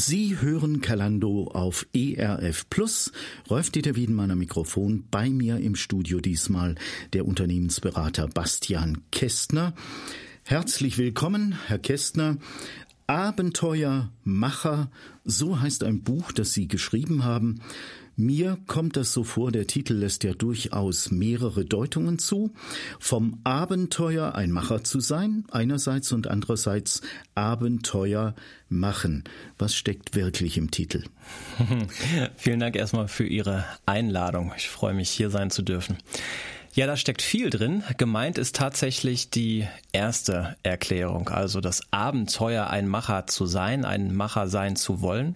Sie hören Kalando auf ERF Plus. Rolf Dieter Wiedenmann am Mikrofon. Bei mir im Studio diesmal der Unternehmensberater Bastian Kästner. Herzlich willkommen, Herr Kästner. Abenteuermacher, so heißt ein Buch, das Sie geschrieben haben. Mir kommt das so vor, der Titel lässt ja durchaus mehrere Deutungen zu. Vom Abenteuer ein Macher zu sein, einerseits und andererseits Abenteuer machen. Was steckt wirklich im Titel? Vielen Dank erstmal für Ihre Einladung. Ich freue mich, hier sein zu dürfen. Ja, da steckt viel drin. Gemeint ist tatsächlich die erste Erklärung, also das Abenteuer, ein Macher zu sein, ein Macher sein zu wollen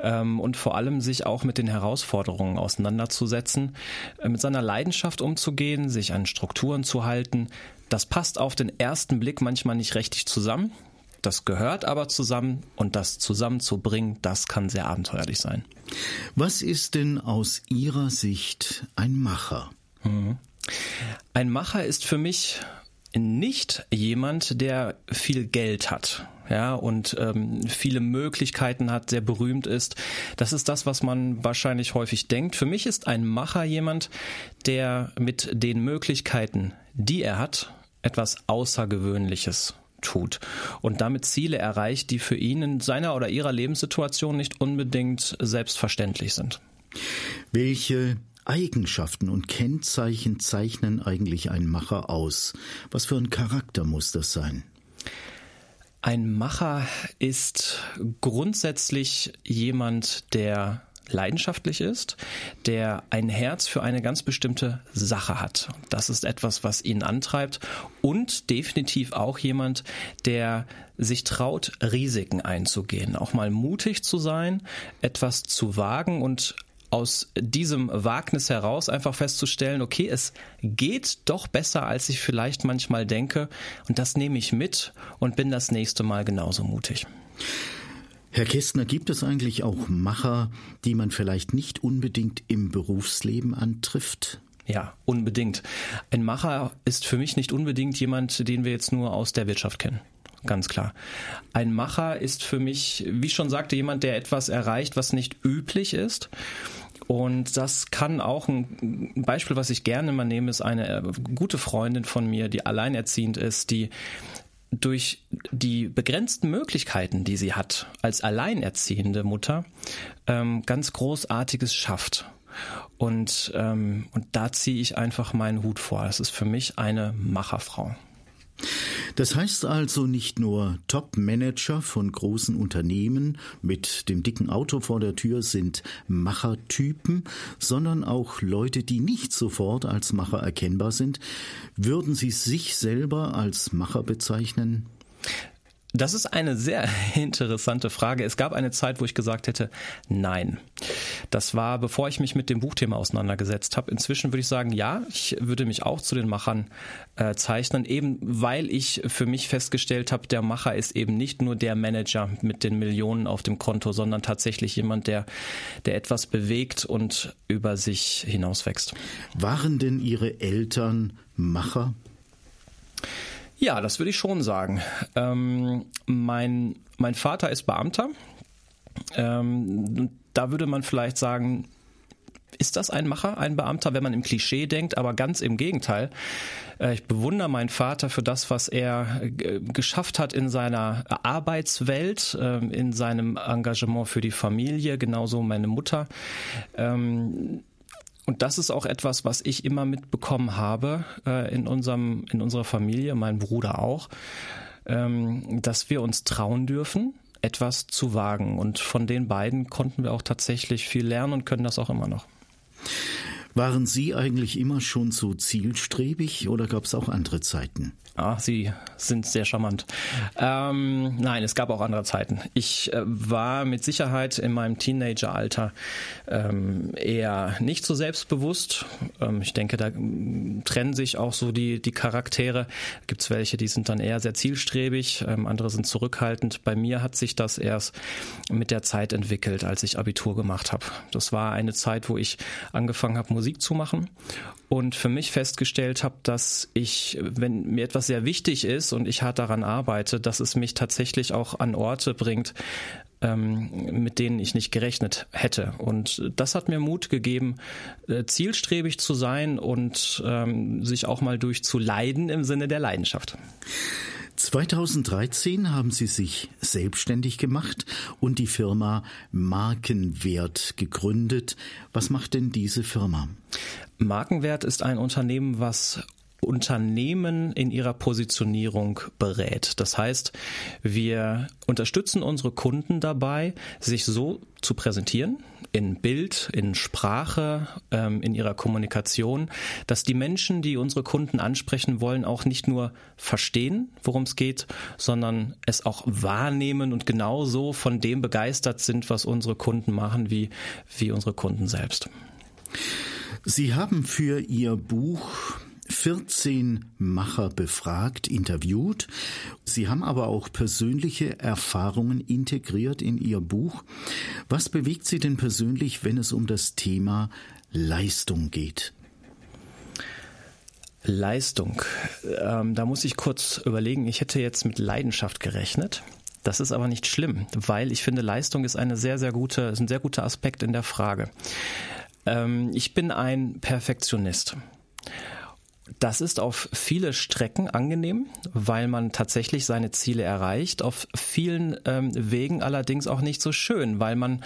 ähm, und vor allem sich auch mit den Herausforderungen auseinanderzusetzen, äh, mit seiner Leidenschaft umzugehen, sich an Strukturen zu halten. Das passt auf den ersten Blick manchmal nicht richtig zusammen. Das gehört aber zusammen und das zusammenzubringen, das kann sehr abenteuerlich sein. Was ist denn aus Ihrer Sicht ein Macher? Mhm. Ein Macher ist für mich nicht jemand, der viel Geld hat, ja, und ähm, viele Möglichkeiten hat, sehr berühmt ist. Das ist das, was man wahrscheinlich häufig denkt. Für mich ist ein Macher jemand, der mit den Möglichkeiten, die er hat, etwas Außergewöhnliches tut und damit Ziele erreicht, die für ihn in seiner oder ihrer Lebenssituation nicht unbedingt selbstverständlich sind. Welche Eigenschaften und Kennzeichen zeichnen eigentlich einen Macher aus? Was für ein Charakter muss das sein? Ein Macher ist grundsätzlich jemand, der leidenschaftlich ist, der ein Herz für eine ganz bestimmte Sache hat. Das ist etwas, was ihn antreibt und definitiv auch jemand, der sich traut, Risiken einzugehen, auch mal mutig zu sein, etwas zu wagen und aus diesem Wagnis heraus einfach festzustellen, okay, es geht doch besser, als ich vielleicht manchmal denke. Und das nehme ich mit und bin das nächste Mal genauso mutig. Herr Kästner, gibt es eigentlich auch Macher, die man vielleicht nicht unbedingt im Berufsleben antrifft? Ja, unbedingt. Ein Macher ist für mich nicht unbedingt jemand, den wir jetzt nur aus der Wirtschaft kennen ganz klar. Ein Macher ist für mich, wie schon sagte, jemand, der etwas erreicht, was nicht üblich ist. Und das kann auch ein Beispiel, was ich gerne immer nehme, ist eine äh, gute Freundin von mir, die alleinerziehend ist, die durch die begrenzten Möglichkeiten, die sie hat als alleinerziehende Mutter, ähm, ganz Großartiges schafft. Und, ähm, und da ziehe ich einfach meinen Hut vor. Das ist für mich eine Macherfrau. Das heißt also nicht nur Top-Manager von großen Unternehmen mit dem dicken Auto vor der Tür sind Machertypen, sondern auch Leute, die nicht sofort als Macher erkennbar sind. Würden Sie sich selber als Macher bezeichnen? Das ist eine sehr interessante Frage. Es gab eine Zeit, wo ich gesagt hätte, nein. Das war, bevor ich mich mit dem Buchthema auseinandergesetzt habe. Inzwischen würde ich sagen, ja, ich würde mich auch zu den Machern äh, zeichnen, eben weil ich für mich festgestellt habe, der Macher ist eben nicht nur der Manager mit den Millionen auf dem Konto, sondern tatsächlich jemand, der, der etwas bewegt und über sich hinauswächst. Waren denn Ihre Eltern Macher? Ja, das würde ich schon sagen. Ähm, mein, mein Vater ist Beamter. Ähm, da würde man vielleicht sagen, ist das ein Macher, ein Beamter, wenn man im Klischee denkt, aber ganz im Gegenteil. Äh, ich bewundere meinen Vater für das, was er geschafft hat in seiner Arbeitswelt, ähm, in seinem Engagement für die Familie, genauso meine Mutter. Und das ist auch etwas, was ich immer mitbekommen habe äh, in unserem in unserer Familie, mein Bruder auch, ähm, dass wir uns trauen dürfen, etwas zu wagen. Und von den beiden konnten wir auch tatsächlich viel lernen und können das auch immer noch. Waren Sie eigentlich immer schon so zielstrebig oder gab es auch andere Zeiten? Ah, Sie sind sehr charmant. Ähm, nein, es gab auch andere Zeiten. Ich äh, war mit Sicherheit in meinem Teenageralter ähm, eher nicht so selbstbewusst. Ähm, ich denke, da mm, trennen sich auch so die, die Charaktere. Gibt es welche, die sind dann eher sehr zielstrebig, ähm, andere sind zurückhaltend. Bei mir hat sich das erst mit der Zeit entwickelt, als ich Abitur gemacht habe. Das war eine Zeit, wo ich angefangen habe, Musik zu machen und für mich festgestellt habe, dass ich, wenn mir etwas sehr wichtig ist und ich hart daran arbeite, dass es mich tatsächlich auch an Orte bringt, ähm, mit denen ich nicht gerechnet hätte. Und das hat mir Mut gegeben, äh, zielstrebig zu sein und ähm, sich auch mal durchzuleiden im Sinne der Leidenschaft. 2013 haben Sie sich selbstständig gemacht und die Firma Markenwert gegründet. Was macht denn diese Firma? Markenwert ist ein Unternehmen, was Unternehmen in ihrer Positionierung berät. Das heißt, wir unterstützen unsere Kunden dabei, sich so zu präsentieren, in Bild, in Sprache, ähm, in ihrer Kommunikation, dass die Menschen, die unsere Kunden ansprechen wollen, auch nicht nur verstehen, worum es geht, sondern es auch wahrnehmen und genauso von dem begeistert sind, was unsere Kunden machen, wie, wie unsere Kunden selbst. Sie haben für Ihr Buch 14 Macher befragt, interviewt. Sie haben aber auch persönliche Erfahrungen integriert in Ihr Buch. Was bewegt Sie denn persönlich, wenn es um das Thema Leistung geht? Leistung. Ähm, da muss ich kurz überlegen. Ich hätte jetzt mit Leidenschaft gerechnet. Das ist aber nicht schlimm, weil ich finde, Leistung ist eine sehr, sehr gute, ist ein sehr guter Aspekt in der Frage. Ähm, ich bin ein Perfektionist. Das ist auf viele Strecken angenehm, weil man tatsächlich seine Ziele erreicht. Auf vielen ähm, Wegen allerdings auch nicht so schön, weil man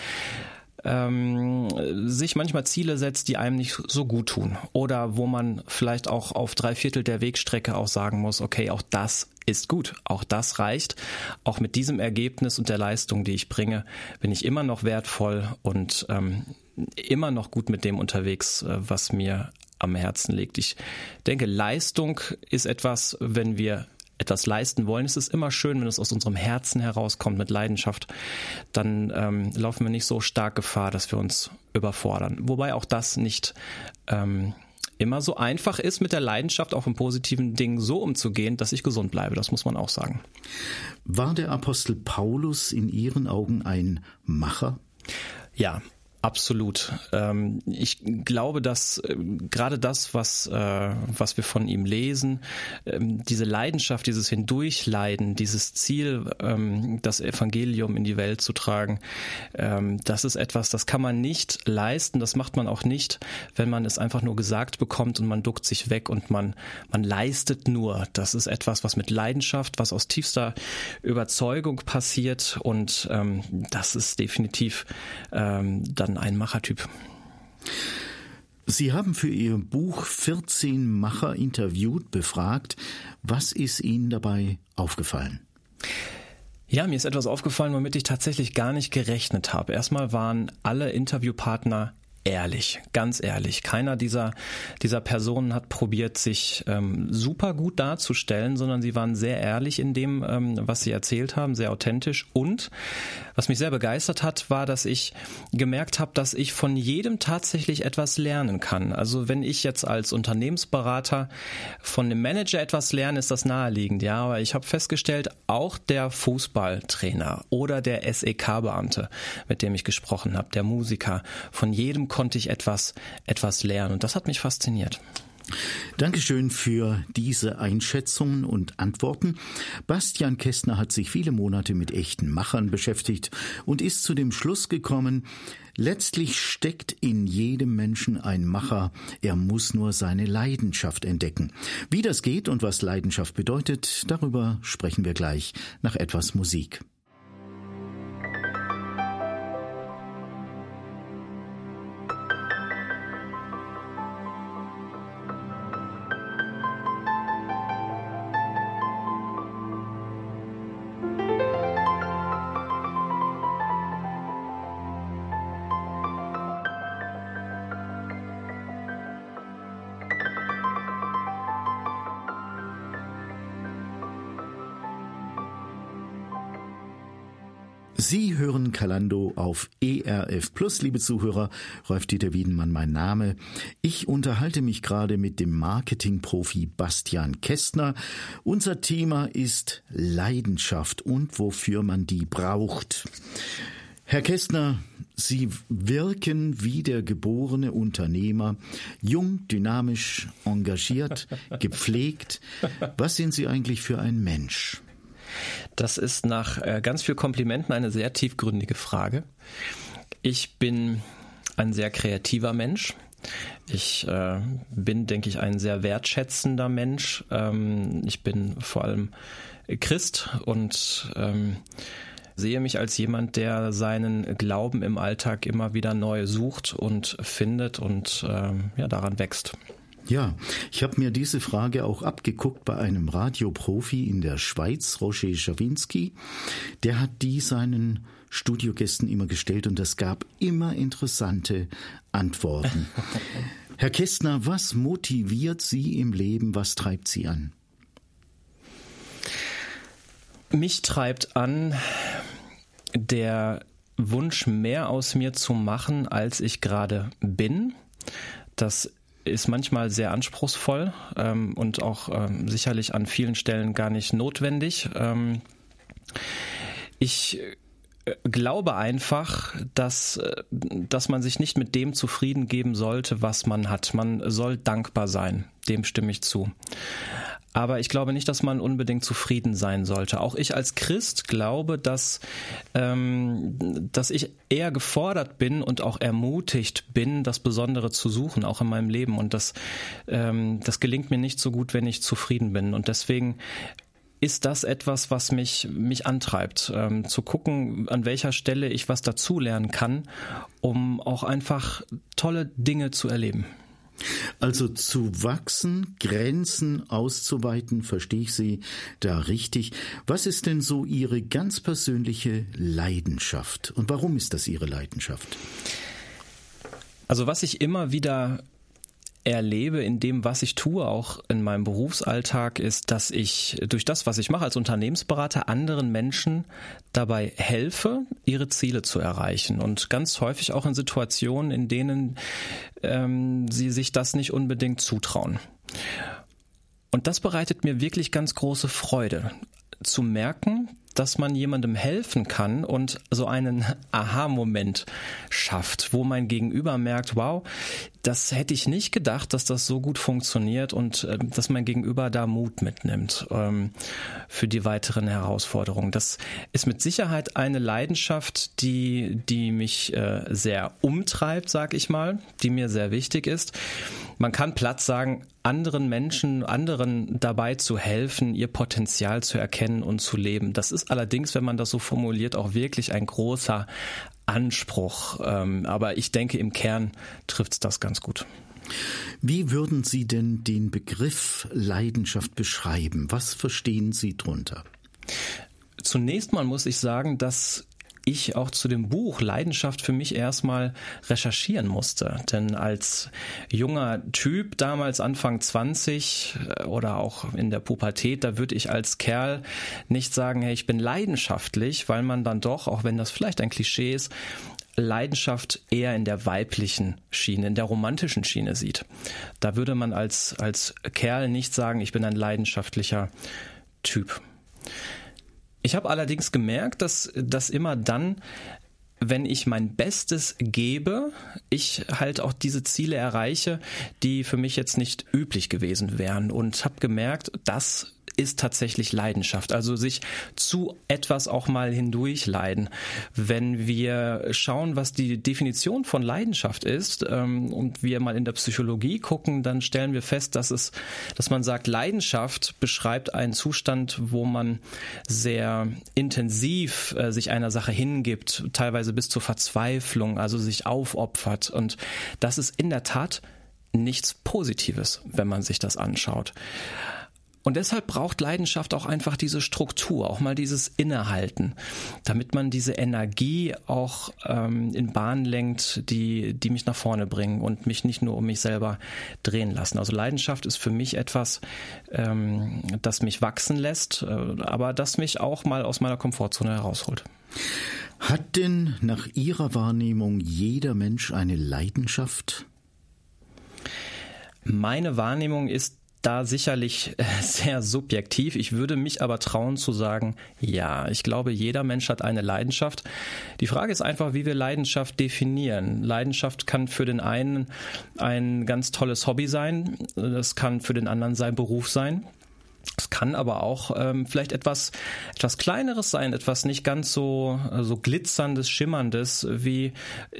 ähm, sich manchmal Ziele setzt, die einem nicht so gut tun. Oder wo man vielleicht auch auf drei Viertel der Wegstrecke auch sagen muss, okay, auch das ist gut, auch das reicht. Auch mit diesem Ergebnis und der Leistung, die ich bringe, bin ich immer noch wertvoll und ähm, immer noch gut mit dem unterwegs, äh, was mir am Herzen liegt. Ich denke, Leistung ist etwas, wenn wir etwas leisten wollen, ist es immer schön, wenn es aus unserem Herzen herauskommt mit Leidenschaft. Dann ähm, laufen wir nicht so stark Gefahr, dass wir uns überfordern. Wobei auch das nicht ähm, immer so einfach ist, mit der Leidenschaft auch in positiven Dingen so umzugehen, dass ich gesund bleibe. Das muss man auch sagen. War der Apostel Paulus in Ihren Augen ein Macher? Ja, Absolut. Ähm, ich glaube, dass äh, gerade das, was, äh, was wir von ihm lesen, ähm, diese Leidenschaft, dieses Hindurchleiden, dieses Ziel, ähm, das Evangelium in die Welt zu tragen, das ist etwas, das kann man nicht leisten, das macht man auch nicht, wenn man es einfach nur gesagt bekommt und man duckt sich weg und man, man leistet nur. Das ist etwas, was mit Leidenschaft, was aus tiefster Überzeugung passiert und das ist definitiv dann dann ein Machertyp. Sie haben für Ihr Buch 14 Macher interviewt, befragt. Was ist Ihnen dabei aufgefallen? Ja, mir ist etwas aufgefallen, womit ich tatsächlich gar nicht gerechnet habe. Erstmal waren alle Interviewpartner ehrlich, ganz ehrlich. Keiner dieser, dieser Personen hat probiert, sich ähm, super gut darzustellen, sondern sie waren sehr ehrlich in dem, ähm, was sie erzählt haben, sehr authentisch. Und was mich sehr begeistert hat, war, dass ich gemerkt habe, dass ich von jedem tatsächlich etwas lernen kann. Also wenn ich jetzt als Unternehmensberater von einem Manager etwas lerne, ist das naheliegend. Ja, aber ich habe festgestellt, auch der Fußballtrainer oder der SEK-Beamte, mit dem ich gesprochen habe, der Musiker, von jedem konnte ich etwas, etwas lernen. Und das hat mich fasziniert. Dankeschön für diese Einschätzungen und Antworten. Bastian Kästner hat sich viele Monate mit echten Machern beschäftigt und ist zu dem Schluss gekommen, letztlich steckt in jedem Menschen ein Macher, er muss nur seine Leidenschaft entdecken. Wie das geht und was Leidenschaft bedeutet, darüber sprechen wir gleich nach etwas Musik. Auf ERF Plus, liebe Zuhörer. Rolf-Dieter Wiedenmann mein Name. Ich unterhalte mich gerade mit dem Marketingprofi Bastian Kästner. Unser Thema ist Leidenschaft und wofür man die braucht. Herr Kästner, Sie wirken wie der geborene Unternehmer, jung, dynamisch, engagiert, gepflegt. Was sind Sie eigentlich für ein Mensch? Das ist nach äh, ganz viel Komplimenten eine sehr tiefgründige Frage. Ich bin ein sehr kreativer Mensch. Ich äh, bin, denke ich, ein sehr wertschätzender Mensch. Ähm, ich bin vor allem Christ und ähm, sehe mich als jemand, der seinen Glauben im Alltag immer wieder neu sucht und findet und ähm, ja, daran wächst. Ja, ich habe mir diese Frage auch abgeguckt bei einem Radioprofi in der Schweiz, Roger Schawinski. Der hat die seinen Studiogästen immer gestellt und es gab immer interessante Antworten. Herr Kästner, was motiviert Sie im Leben? Was treibt Sie an? Mich treibt an der Wunsch, mehr aus mir zu machen, als ich gerade bin. Das ist manchmal sehr anspruchsvoll ähm, und auch ähm, sicherlich an vielen Stellen gar nicht notwendig. Ähm, ich äh, glaube einfach, dass, äh, dass man sich nicht mit dem zufrieden geben sollte, was man hat. Man soll dankbar sein. Dem stimme ich zu. Aber ich glaube nicht, dass man unbedingt zufrieden sein sollte. Auch ich als Christ glaube, dass, ähm, dass ich eher gefordert bin und auch ermutigt bin, das Besondere zu suchen, auch in meinem Leben. Und das, ähm, das gelingt mir nicht so gut, wenn ich zufrieden bin. Und deswegen ist das etwas, was mich, mich antreibt, ähm, zu gucken, an welcher Stelle ich was dazulernen kann, um auch einfach tolle Dinge zu erleben. Also zu wachsen, Grenzen auszuweiten, verstehe ich Sie da richtig. Was ist denn so Ihre ganz persönliche Leidenschaft? Und warum ist das Ihre Leidenschaft? Also was ich immer wieder erlebe in dem, was ich tue, auch in meinem Berufsalltag, ist, dass ich durch das, was ich mache als Unternehmensberater, anderen Menschen dabei helfe, ihre Ziele zu erreichen. Und ganz häufig auch in Situationen, in denen ähm, sie sich das nicht unbedingt zutrauen. Und das bereitet mir wirklich ganz große Freude zu merken, dass man jemandem helfen kann und so einen Aha-Moment schafft, wo mein Gegenüber merkt, wow, das hätte ich nicht gedacht, dass das so gut funktioniert und äh, dass mein Gegenüber da Mut mitnimmt ähm, für die weiteren Herausforderungen. Das ist mit Sicherheit eine Leidenschaft, die, die mich äh, sehr umtreibt, sag ich mal, die mir sehr wichtig ist. Man kann Platz sagen, anderen Menschen, anderen dabei zu helfen, ihr Potenzial zu erkennen und zu leben. Das ist allerdings, wenn man das so formuliert, auch wirklich ein großer Anspruch. Ähm, aber ich denke, im Kern trifft es das ganz gut. Wie würden Sie denn den Begriff Leidenschaft beschreiben? Was verstehen Sie drunter? Zunächst mal muss ich sagen, dass ich auch zu dem Buch Leidenschaft für mich erstmal recherchieren musste. Denn als junger Typ, damals Anfang 20 äh, oder auch in der Pubertät, da würde ich als Kerl nicht sagen, hey, ich bin leidenschaftlich, weil man dann doch, auch wenn das vielleicht ein Klischee ist, Leidenschaft eher in der weiblichen Schiene, in der romantischen Schiene sieht. Da würde man als, als Kerl nicht sagen, ich bin ein leidenschaftlicher Typ. Ich habe allerdings gemerkt, dass das immer dann, wenn ich mein Bestes gebe, ich halt auch diese Ziele erreiche, die für mich jetzt nicht üblich gewesen wären. Und habe gemerkt, dass ist tatsächlich Leidenschaft. Also sich zu etwas auch mal hindurchleiden. Wenn wir schauen, was die Definition von Leidenschaft ist ähm, und wir mal in der Psychologie gucken, dann stellen wir fest, dass es, dass man sagt, Leidenschaft beschreibt einen Zustand, wo man sehr intensiv äh, sich einer Sache hingibt, teilweise bis zur Verzweiflung, also sich aufopfert. Und das ist in der Tat nichts Positives, wenn man sich das anschaut. Und deshalb braucht Leidenschaft auch einfach diese Struktur, auch mal dieses Innehalten, damit man diese Energie auch ähm, in Bahnen lenkt, die, die mich nach vorne bringen und mich nicht nur um mich selber drehen lassen. Also Leidenschaft ist für mich etwas, ähm, das mich wachsen lässt, äh, aber das mich auch mal aus meiner Komfortzone herausholt. Hat denn nach Ihrer Wahrnehmung jeder Mensch eine Leidenschaft? Meine Wahrnehmung ist, da sicherlich äh, sehr subjektiv. Ich würde mich aber trauen zu sagen, ja, ich glaube, jeder Mensch hat eine Leidenschaft. Die Frage ist einfach, wie wir Leidenschaft definieren. Leidenschaft kann für den einen ein ganz tolles Hobby sein, das kann für den anderen sein Beruf sein. Es kann aber auch ähm, vielleicht etwas, etwas Kleineres sein, etwas nicht ganz so, so glitzerndes, schimmerndes, wie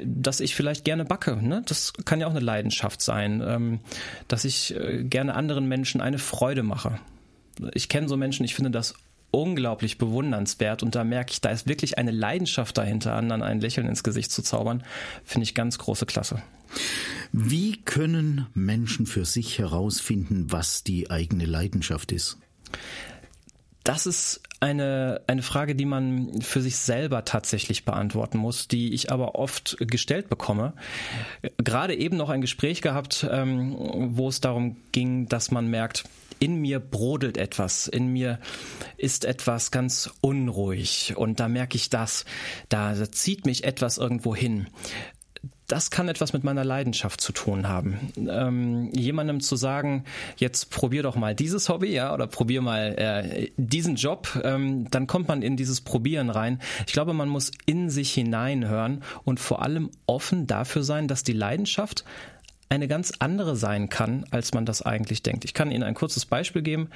dass ich vielleicht gerne backe. Ne? Das kann ja auch eine Leidenschaft sein, ähm, dass ich äh, gerne anderen Menschen eine Freude mache. Ich kenne so Menschen, ich finde das unglaublich bewundernswert und da merke ich, da ist wirklich eine Leidenschaft dahinter, anderen ein Lächeln ins Gesicht zu zaubern, finde ich ganz große Klasse. Wie können Menschen für sich herausfinden, was die eigene Leidenschaft ist? Das ist eine, eine Frage, die man für sich selber tatsächlich beantworten muss, die ich aber oft gestellt bekomme. Gerade eben noch ein Gespräch gehabt, ähm, wo es darum ging, dass man merkt, in mir brodelt etwas, in mir ist etwas ganz unruhig und da merke ich das, da, da zieht mich etwas irgendwo hin das kann etwas mit meiner Leidenschaft zu tun haben. Ähm, jemandem zu sagen, jetzt probier doch mal dieses Hobby, ja, oder probier mal äh, diesen Job, ähm, dann kommt man in dieses Probieren rein. Ich glaube, man muss in sich hineinhören und vor allem offen dafür sein, dass die Leidenschaft eine ganz andere sein kann, als man das eigentlich denkt. Ich kann Ihnen ein kurzes Beispiel geben.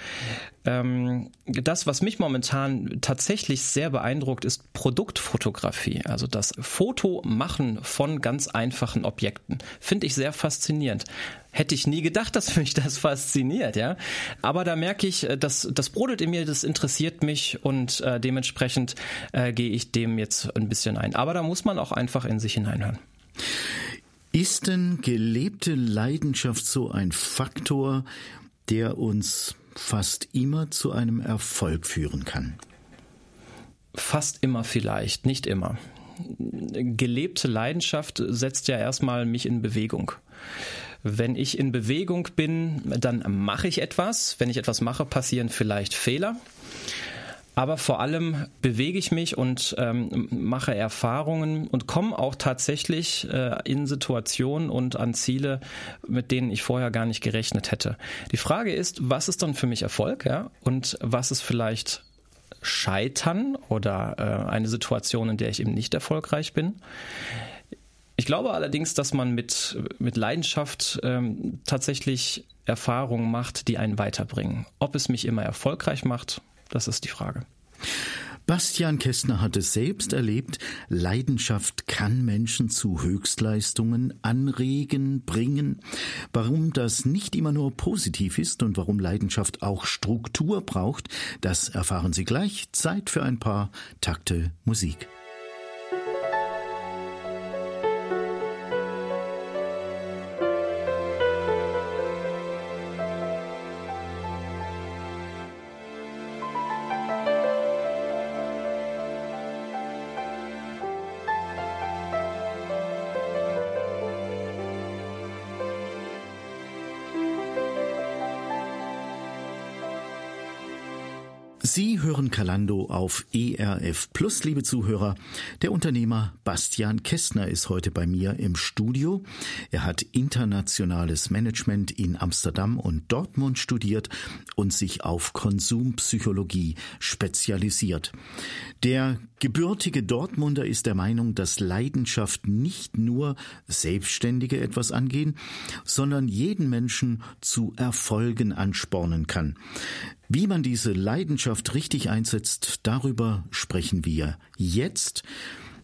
Ähm, das, was mich momentan tatsächlich sehr beeindruckt, ist Produktfotografie. Also das Fotomachen von ganz einfachen Objekten. Finde ich sehr faszinierend. Hätte ich nie gedacht, dass mich das fasziniert, ja. Aber da merke ich, äh, dass das brodelt in mir, das interessiert mich und äh, dementsprechend äh, gehe ich dem jetzt ein bisschen ein. Aber da muss man auch einfach in sich hineinhören. Ist denn gelebte Leidenschaft so ein Faktor, der uns fast immer zu einem Erfolg führen kann? Fast immer vielleicht, nicht immer. Gelebte Leidenschaft setzt ja erstmal mich in Bewegung. Wenn ich in Bewegung bin, dann mache ich etwas. Wenn ich etwas mache, passieren vielleicht Fehler. Aber vor allem bewege ich mich und ähm, mache Erfahrungen und komme auch tatsächlich äh, in Situationen und an Ziele, mit denen ich vorher gar nicht gerechnet hätte. Die Frage ist, was ist dann für mich Erfolg, ja? Und was ist vielleicht Scheitern oder äh, eine Situation, in der ich eben nicht erfolgreich bin? Ich glaube allerdings, dass man mit, mit Leidenschaft ähm, tatsächlich Erfahrungen macht, die einen weiterbringen. Ob es mich immer erfolgreich macht, das ist die Frage. Bastian Kästner hat es selbst erlebt, Leidenschaft kann Menschen zu Höchstleistungen anregen, bringen. Warum das nicht immer nur positiv ist und warum Leidenschaft auch Struktur braucht, das erfahren Sie gleich. Zeit für ein paar Takte Musik. Sie hören Kalando auf ERF Plus, liebe Zuhörer. Der Unternehmer Bastian Kästner ist heute bei mir im Studio. Er hat internationales Management in Amsterdam und Dortmund studiert und sich auf Konsumpsychologie spezialisiert. Der gebürtige Dortmunder ist der Meinung, dass Leidenschaft nicht nur Selbstständige etwas angehen, sondern jeden Menschen zu Erfolgen anspornen kann. Wie man diese Leidenschaft richtig einsetzt, darüber sprechen wir jetzt.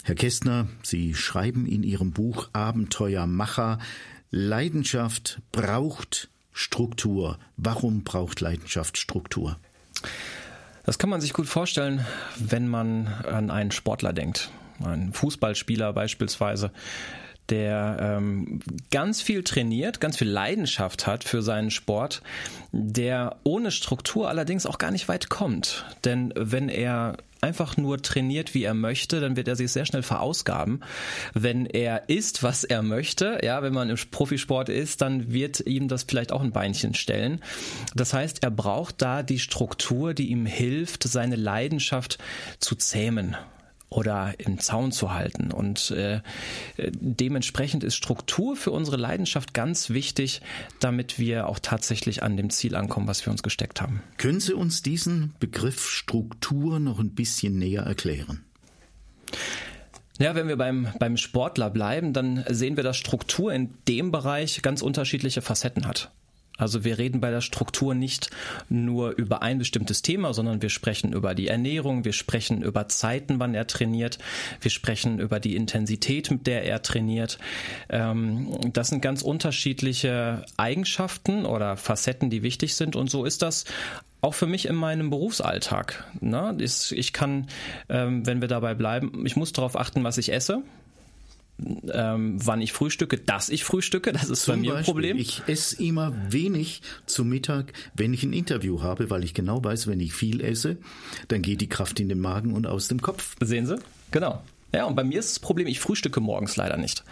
Herr Kästner, Sie schreiben in Ihrem Buch Abenteuermacher, Leidenschaft braucht Struktur. Warum braucht Leidenschaft Struktur? Das kann man sich gut vorstellen, wenn man an einen Sportler denkt. Ein Fußballspieler beispielsweise, der ähm, ganz viel trainiert, ganz viel Leidenschaft hat für seinen Sport, der ohne Struktur allerdings auch gar nicht weit kommt. Denn wenn er einfach nur trainiert, wie er möchte, dann wird er sich sehr schnell verausgaben. Wenn er isst, was er möchte, ja, wenn man im Profisport ist, dann wird ihm das vielleicht auch ein Beinchen stellen. Das heißt, er braucht da die Struktur, die ihm hilft, seine Leidenschaft zu zähmen oder im Zaun zu halten. Und äh, dementsprechend ist Struktur für unsere Leidenschaft ganz wichtig, damit wir auch tatsächlich an dem Ziel ankommen, was wir uns gesteckt haben. Können Sie uns diesen Begriff Struktur noch ein bisschen näher erklären? Ja, wenn wir beim, beim Sportler bleiben, dann sehen wir, dass Struktur in dem Bereich ganz unterschiedliche Facetten hat. Also wir reden bei der Struktur nicht nur über ein bestimmtes Thema, sondern wir sprechen über die Ernährung, wir sprechen über Zeiten, wann er trainiert, wir sprechen über die Intensität, mit der er trainiert. Ähm, das sind ganz unterschiedliche Eigenschaften oder Facetten, die wichtig sind. Und so ist das auch für mich in meinem Berufsalltag. Ne? Ich kann, ähm, wenn wir dabei bleiben, ich muss darauf achten, was ich esse. Ähm, wann ich frühstücke, dass ich frühstücke, das ist Zum bei mir ein Problem. Ich esse immer wenig zu Mittag, wenn ich ein Interview habe, weil ich genau weiß, wenn ich viel esse, dann geht die Kraft in den Magen und aus dem Kopf. Sehen Sie? Genau. Ja, und bei mir ist das Problem, ich frühstücke morgens leider nicht.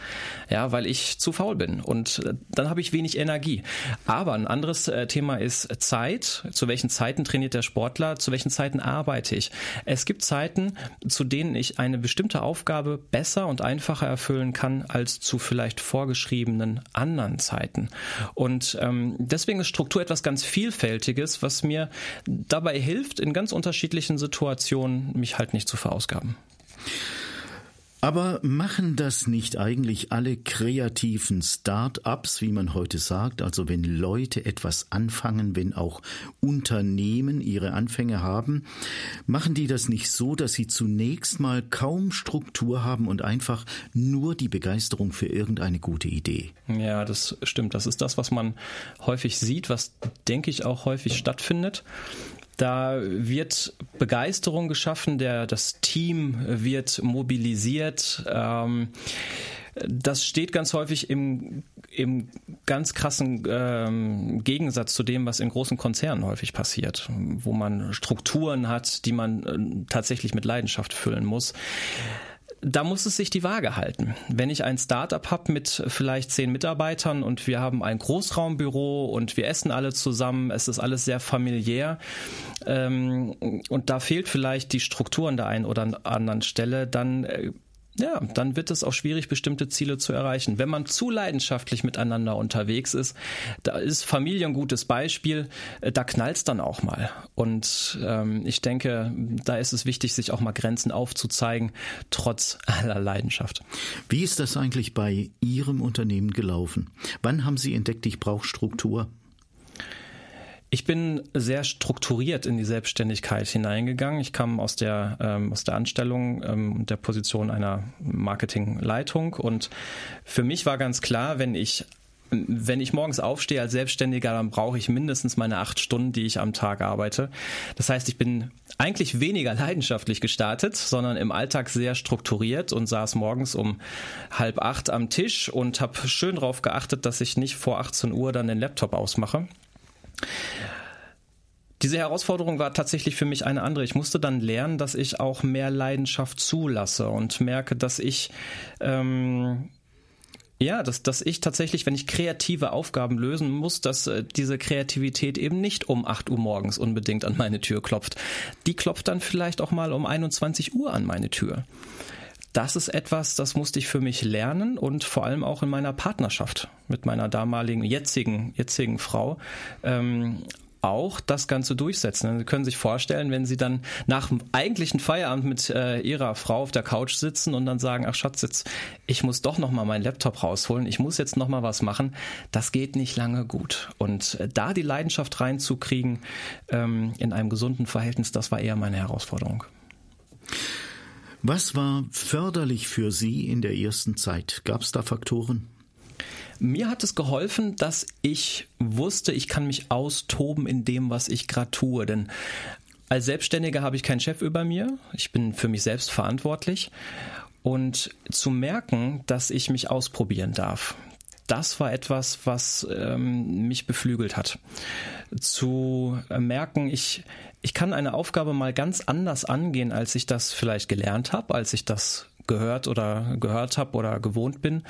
Ja, weil ich zu faul bin und äh, dann habe ich wenig Energie. Aber ein anderes äh, Thema ist Zeit. Zu welchen Zeiten trainiert der Sportler? Zu welchen Zeiten arbeite ich? Es gibt Zeiten, zu denen ich eine bestimmte Aufgabe besser und einfacher erfüllen kann als zu vielleicht vorgeschriebenen anderen Zeiten. Und ähm, deswegen ist Struktur etwas ganz Vielfältiges, was mir dabei hilft, in ganz unterschiedlichen Situationen mich halt nicht zu verausgaben. Aber machen das nicht eigentlich alle kreativen Start-ups, wie man heute sagt, also wenn Leute etwas anfangen, wenn auch Unternehmen ihre Anfänge haben, machen die das nicht so, dass sie zunächst mal kaum Struktur haben und einfach nur die Begeisterung für irgendeine gute Idee? Ja, das stimmt. Das ist das, was man häufig sieht, was denke ich auch häufig stattfindet. Da wird Begeisterung geschaffen, der, das Team wird mobilisiert. Ähm, das steht ganz häufig im, im ganz krassen ähm, Gegensatz zu dem, was in großen Konzernen häufig passiert, wo man Strukturen hat, die man äh, tatsächlich mit Leidenschaft füllen muss da muss es sich die Waage halten. Wenn ich ein Startup habe mit vielleicht zehn Mitarbeitern und wir haben ein Großraumbüro und wir essen alle zusammen, es ist alles sehr familiär ähm, und da fehlt vielleicht die Struktur an der einen oder anderen Stelle, dann äh, ja, dann wird es auch schwierig, bestimmte Ziele zu erreichen. Wenn man zu leidenschaftlich miteinander unterwegs ist, da ist Familie ein gutes Beispiel, äh, da knallt's dann auch mal. Und ähm, ich denke, da ist es wichtig, sich auch mal Grenzen aufzuzeigen, trotz aller Leidenschaft. Wie ist das eigentlich bei Ihrem Unternehmen gelaufen? Wann haben Sie entdeckt, ich brauche Struktur? Ich bin sehr strukturiert in die Selbstständigkeit hineingegangen. Ich kam aus der, ähm, aus der Anstellung ähm, der Position einer Marketingleitung und für mich war ganz klar, wenn ich wenn ich morgens aufstehe als Selbstständiger, dann brauche ich mindestens meine acht Stunden, die ich am Tag arbeite. Das heißt, ich bin eigentlich weniger leidenschaftlich gestartet, sondern im Alltag sehr strukturiert und saß morgens um halb acht am Tisch und habe schön darauf geachtet, dass ich nicht vor 18 Uhr dann den Laptop ausmache diese Herausforderung war tatsächlich für mich eine andere. Ich musste dann lernen, dass ich auch mehr Leidenschaft zulasse und merke, dass ich ähm, ja, dass, dass ich tatsächlich, wenn ich kreative Aufgaben lösen muss, dass äh, diese Kreativität eben nicht um 8 Uhr morgens unbedingt an meine Tür klopft. Die klopft dann vielleicht auch mal um 21 Uhr an meine Tür. Das ist etwas, das musste ich für mich lernen und vor allem auch in meiner Partnerschaft mit meiner damaligen, jetzigen, jetzigen Frau ähm, auch das Ganze durchsetzen. Sie können sich vorstellen, wenn Sie dann nach dem eigentlichen Feierabend mit äh, Ihrer Frau auf der Couch sitzen und dann sagen, ach Schatz, jetzt, ich muss doch noch mal meinen Laptop rausholen, ich muss jetzt noch mal was machen, das geht nicht lange gut. Und äh, da die Leidenschaft reinzukriegen ähm, in einem gesunden Verhältnis, das war eher meine Herausforderung. Was war förderlich für Sie in der ersten Zeit? Gab es da Faktoren? Mir hat es geholfen, dass ich wusste, ich kann mich austoben in dem, was ich gerade tue. Denn als Selbstständiger habe ich keinen Chef über mir. Ich bin für mich selbst verantwortlich. Und zu merken, dass ich mich ausprobieren darf, das war etwas, was ähm, mich beflügelt hat. Zu merken, ich, ich kann eine Aufgabe mal ganz anders angehen, als ich das vielleicht gelernt habe, als ich das gehört oder gehört habe oder gewohnt bin.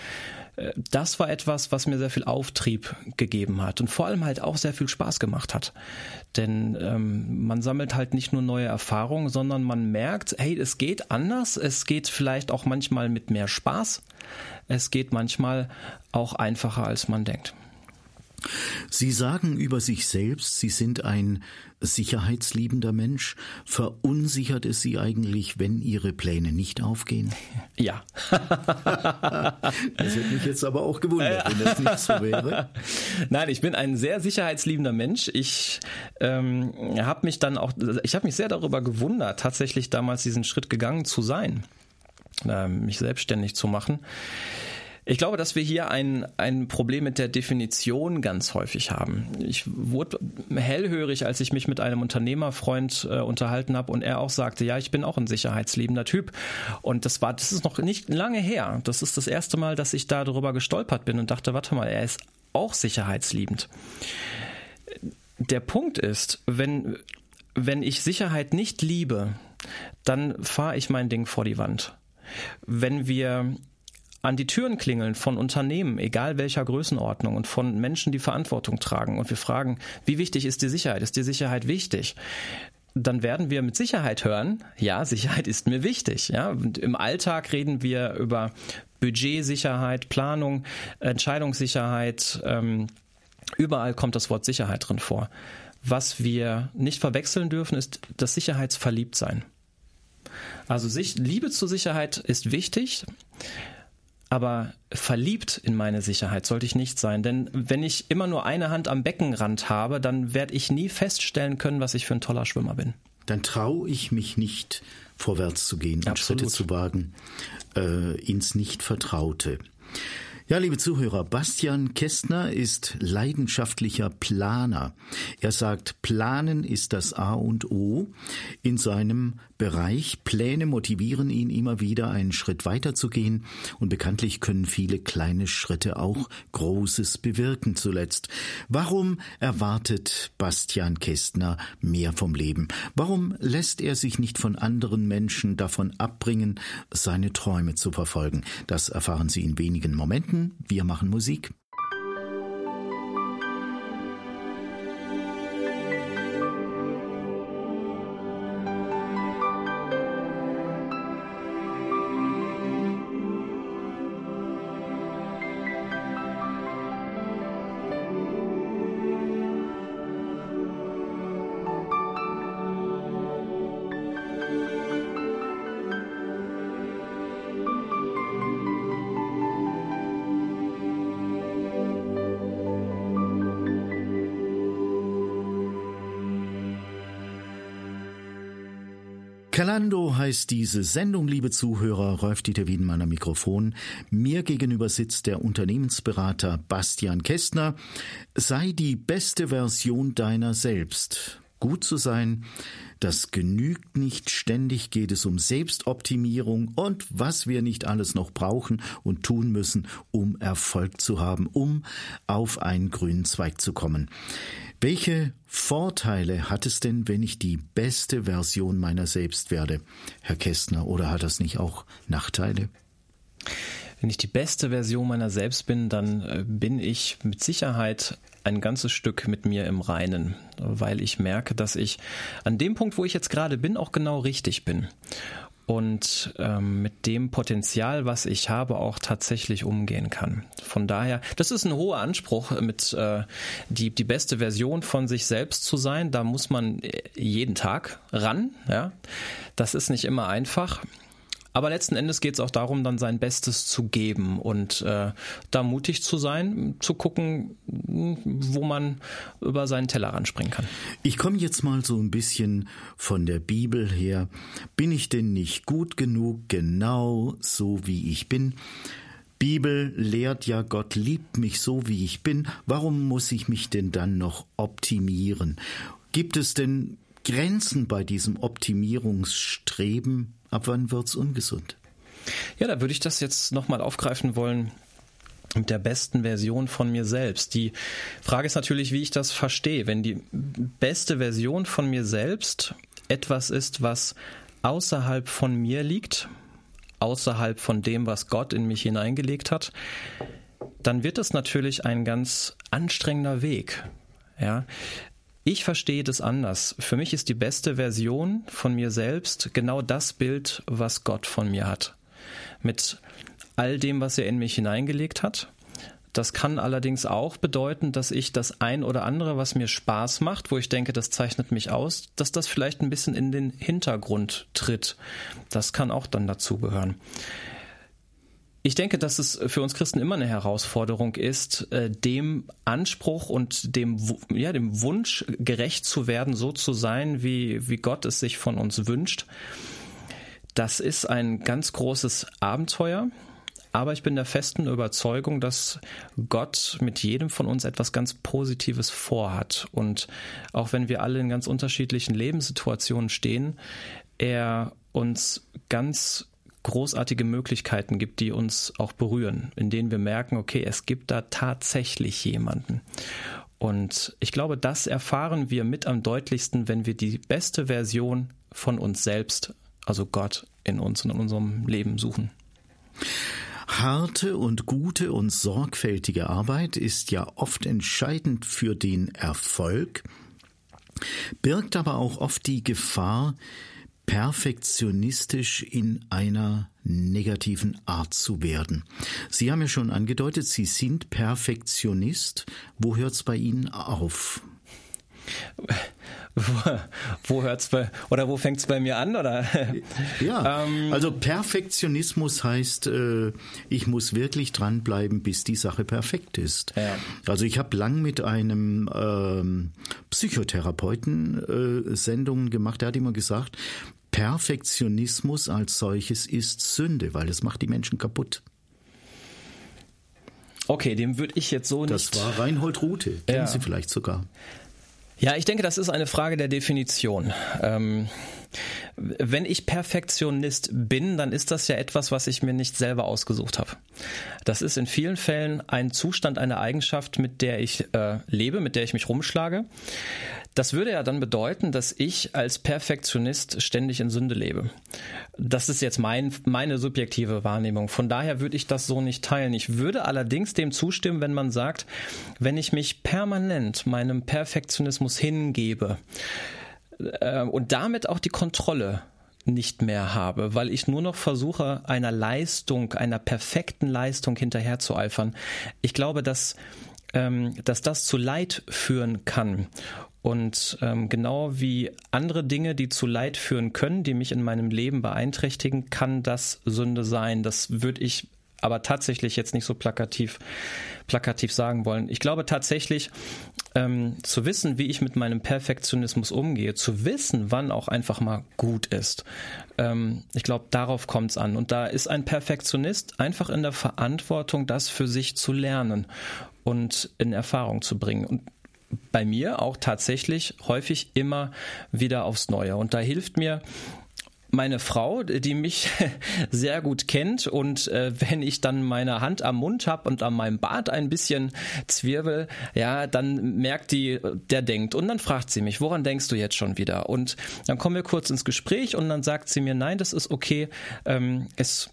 Äh, das war etwas, was mir sehr viel Auftrieb gegeben hat und vor allem halt auch sehr viel Spaß gemacht hat. Denn ähm, man sammelt halt nicht nur neue Erfahrungen, sondern man merkt, hey, es geht anders, es geht vielleicht auch manchmal mit mehr Spaß, es geht manchmal auch einfacher, als man denkt. Sie sagen über sich selbst, Sie sind ein sicherheitsliebender Mensch. Verunsichert es Sie eigentlich, wenn Ihre Pläne nicht aufgehen? Ja. das hätte mich jetzt aber auch gewundert, wenn das nicht so wäre. Nein, ich bin ein sehr sicherheitsliebender Mensch. Ich ähm, habe mich dann auch, ich habe mich sehr darüber gewundert, tatsächlich damals diesen Schritt gegangen zu sein, äh, mich selbstständig zu machen. Ich glaube, dass wir hier ein, ein Problem mit der Definition ganz häufig haben. Ich wurde hellhörig, als ich mich mit einem Unternehmerfreund äh, unterhalten habe und er auch sagte, ja, ich bin auch ein sicherheitsliebender Typ. Und das war, das ist noch nicht lange her. Das ist das erste Mal, dass ich da darüber gestolpert bin und dachte, warte mal, er ist auch sicherheitsliebend. Der Punkt ist, wenn, wenn ich Sicherheit nicht liebe, dann fahre ich mein Ding vor die Wand. Wenn wir an die Türen klingeln von Unternehmen, egal welcher Größenordnung und von Menschen, die Verantwortung tragen und wir fragen, wie wichtig ist die Sicherheit? Ist die Sicherheit wichtig? dann werden wir mit Sicherheit hören, ja, Sicherheit ist mir wichtig. Ja, und im Alltag reden wir über Budgetsicherheit, Planung, Entscheidungssicherheit. Ähm, überall kommt das Wort Sicherheit drin vor. Was wir nicht verwechseln dürfen, ist das Sicherheitsverliebtsein. Also sich, Liebe zur Sicherheit ist wichtig. Aber verliebt in meine Sicherheit sollte ich nicht sein, denn wenn ich immer nur eine Hand am Beckenrand habe, dann werde ich nie feststellen können, was ich für ein toller Schwimmer bin. Dann traue ich mich nicht, vorwärts zu gehen und Schritte zu wagen äh, ins Nicht-Vertraute. Ja, liebe Zuhörer, Bastian Kästner ist leidenschaftlicher Planer. Er sagt, Planen ist das A und O in seinem Bereich. Pläne motivieren ihn immer wieder, einen Schritt weiter zu gehen und bekanntlich können viele kleine Schritte auch Großes bewirken zuletzt. Warum erwartet Bastian Kästner mehr vom Leben? Warum lässt er sich nicht von anderen Menschen davon abbringen, seine Träume zu verfolgen? Das erfahren Sie in wenigen Momenten. Wir machen Musik. Kalando heißt diese Sendung, liebe Zuhörer, Rolf-Dieter Wiedenmann am Mikrofon. Mir gegenüber sitzt der Unternehmensberater Bastian Kästner. Sei die beste Version deiner selbst. Gut zu sein, das genügt nicht. Ständig geht es um Selbstoptimierung und was wir nicht alles noch brauchen und tun müssen, um Erfolg zu haben, um auf einen grünen Zweig zu kommen. Welche Vorteile hat es denn, wenn ich die beste Version meiner selbst werde, Herr Kästner, oder hat das nicht auch Nachteile? Wenn ich die beste Version meiner selbst bin, dann äh, bin ich mit Sicherheit ein ganzes Stück mit mir im Reinen, weil ich merke, dass ich an dem Punkt, wo ich jetzt gerade bin, auch genau richtig bin und ähm, mit dem Potenzial, was ich habe, auch tatsächlich umgehen kann. Von daher, das ist ein hoher Anspruch, mit äh, die die beste Version von sich selbst zu sein. Da muss man äh, jeden Tag ran. Ja, das ist nicht immer einfach. Aber letzten Endes geht es auch darum, dann sein Bestes zu geben und äh, da mutig zu sein, zu gucken, wo man über seinen Teller ranspringen kann. Ich komme jetzt mal so ein bisschen von der Bibel her. Bin ich denn nicht gut genug, genau so wie ich bin? Bibel lehrt ja, Gott liebt mich so, wie ich bin. Warum muss ich mich denn dann noch optimieren? Gibt es denn Grenzen bei diesem Optimierungsstreben? Ab wann wird's ungesund? Ja, da würde ich das jetzt nochmal aufgreifen wollen mit der besten Version von mir selbst. Die Frage ist natürlich, wie ich das verstehe. Wenn die beste Version von mir selbst etwas ist, was außerhalb von mir liegt, außerhalb von dem, was Gott in mich hineingelegt hat, dann wird es natürlich ein ganz anstrengender Weg. Ja, ich verstehe das anders. Für mich ist die beste Version von mir selbst genau das Bild, was Gott von mir hat. Mit all dem, was er in mich hineingelegt hat, Das kann allerdings auch bedeuten, dass ich das ein oder andere, was mir Spaß macht, wo ich denke, das zeichnet mich aus, dass das vielleicht ein bisschen in den Hintergrund tritt. Das kann auch dann dazugehören. Ich denke, dass es für uns Christen immer eine Herausforderung ist, äh, dem Anspruch und dem, ja, dem Wunsch gerecht zu werden, so zu sein, wie, wie Gott es sich von uns wünscht. Das ist ein ganz großes Abenteuer. Aber ich bin der festen Überzeugung, dass Gott mit jedem von uns etwas ganz Positives vorhat. Und auch wenn wir alle in ganz unterschiedlichen Lebenssituationen stehen, er uns ganz großartige Möglichkeiten gibt, die uns auch berühren, in denen wir merken, okay, es gibt da tatsächlich jemanden. Und ich glaube, das erfahren wir mit am deutlichsten, wenn wir die beste Version von uns selbst, also Gott, in uns und in unserem Leben suchen. Harte und gute und sorgfältige Arbeit ist ja oft entscheidend für den Erfolg, birgt aber auch oft die Gefahr, perfektionistisch in einer negativen Art zu werden. Sie haben ja schon angedeutet, Sie sind Perfektionist. Wo hört es bei Ihnen auf? wo, wo hört's bei oder wo fängt's bei mir an oder? Ja, ähm, also Perfektionismus heißt, äh, ich muss wirklich dranbleiben, bis die Sache perfekt ist. Ja. Also ich habe lang mit einem ähm, Psychotherapeuten äh, Sendungen gemacht. Der hat immer gesagt, Perfektionismus als solches ist Sünde, weil es macht die Menschen kaputt. Okay, dem würde ich jetzt so nicht. Das war Reinhold Rute, kennen ja. Sie vielleicht sogar. Ja, ich denke, das ist eine Frage der Definition. Ähm, wenn ich Perfektionist bin, dann ist das ja etwas, was ich mir nicht selber ausgesucht habe. Das ist in vielen Fällen ein Zustand, eine Eigenschaft, mit der ich äh, lebe, mit der ich mich rumschlage. Das würde ja dann bedeuten, dass ich als Perfektionist ständig in Sünde lebe. Das ist jetzt mein, meine subjektive Wahrnehmung. Von daher würde ich das so nicht teilen. Ich würde allerdings dem zustimmen, wenn man sagt, wenn ich mich permanent meinem Perfektionismus hingebe äh, und damit auch die Kontrolle nicht mehr habe, weil ich nur noch versuche, einer Leistung, einer perfekten Leistung hinterherzueifern. Ich glaube, dass ähm, dass das zu Leid führen kann. Und ähm, genau wie andere Dinge, die zu Leid führen können, die mich in meinem Leben beeinträchtigen, kann das Sünde sein. Das würde ich aber tatsächlich jetzt nicht so plakativ, plakativ sagen wollen. Ich glaube tatsächlich, ähm, zu wissen, wie ich mit meinem Perfektionismus umgehe, zu wissen, wann auch einfach mal gut ist. Ähm, ich glaube, darauf kommt es an. Und da ist ein Perfektionist einfach in der Verantwortung, das für sich zu lernen und in Erfahrung zu bringen. Und bei mir auch tatsächlich häufig immer wieder aufs Neue. Und da hilft mir meine Frau, die mich sehr gut kennt und äh, wenn ich dann meine Hand am Mund habe und an meinem Bart ein bisschen zwirbel, ja, dann merkt die, der denkt und dann fragt sie mich, woran denkst du jetzt schon wieder? Und dann kommen wir kurz ins Gespräch und dann sagt sie mir, nein, das ist okay, ähm, es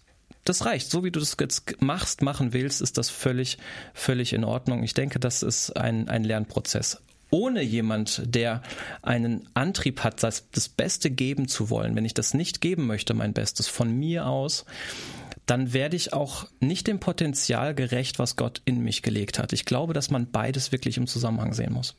das reicht. So wie du das jetzt machst, machen willst, ist das völlig, völlig in Ordnung. Ich denke, das ist ein, ein Lernprozess. Ohne jemand, der einen Antrieb hat, das, das Beste geben zu wollen, wenn ich das nicht geben möchte, mein Bestes von mir aus, dann werde ich auch nicht dem Potenzial gerecht, was Gott in mich gelegt hat. Ich glaube, dass man beides wirklich im Zusammenhang sehen muss.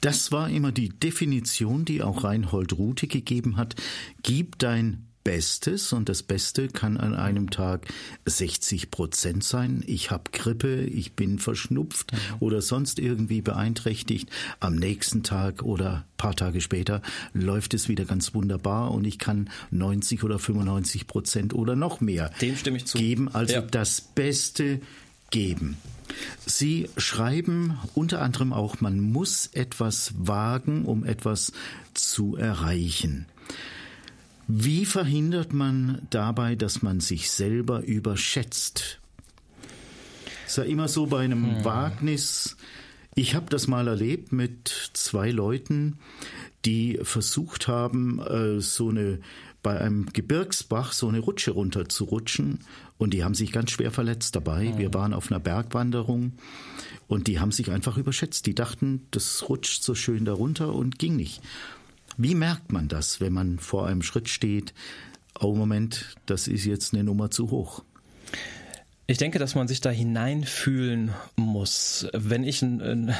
Das war immer die Definition, die auch Reinhold Rute gegeben hat. Gib dein Bestes und das Beste kann an einem Tag 60 Prozent sein. Ich habe Grippe, ich bin verschnupft mhm. oder sonst irgendwie beeinträchtigt. Am nächsten Tag oder paar Tage später läuft es wieder ganz wunderbar und ich kann 90 oder 95 Prozent oder noch mehr Dem stimme ich zu. geben. Also ja. das Beste geben. Sie schreiben unter anderem auch, man muss etwas wagen, um etwas zu erreichen. Wie verhindert man dabei, dass man sich selber überschätzt? ist ja immer so bei einem hm. Wagnis. Ich habe das mal erlebt mit zwei Leuten, die versucht haben, äh, so eine bei einem Gebirgsbach so eine Rutsche runterzurutschen und die haben sich ganz schwer verletzt dabei. Wir hm. waren auf einer Bergwanderung und die haben sich einfach überschätzt. Die dachten, das rutscht so schön darunter und ging nicht. Wie merkt man das, wenn man vor einem Schritt steht? Oh Moment, das ist jetzt eine Nummer zu hoch. Ich denke, dass man sich da hineinfühlen muss. Wenn ich ein, ein,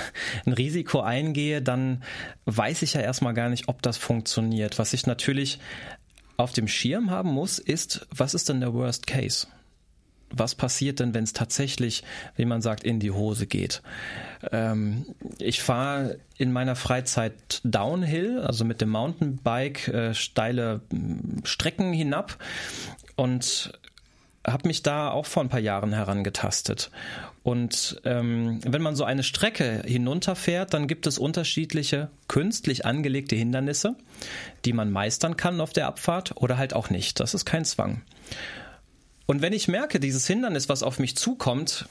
ein, Risiko eingehe, dann weiß ich ja erstmal gar nicht, ob das funktioniert. Was ich natürlich auf dem Schirm haben muss, ist, was ist denn der Worst Case? Was passiert denn, wenn es tatsächlich, wie man sagt, in die Hose geht? Ähm, ich fahre in meiner Freizeit Downhill, also mit dem Mountainbike äh, steile Strecken hinab und habe mich da auch vor ein paar Jahren herangetastet. Und ähm, wenn man so eine Strecke hinunterfährt, dann gibt es unterschiedliche künstlich angelegte Hindernisse, die man meistern kann auf der Abfahrt oder halt auch nicht. Das ist kein Zwang. Und wenn ich merke, dieses Hindernis, was auf mich zukommt,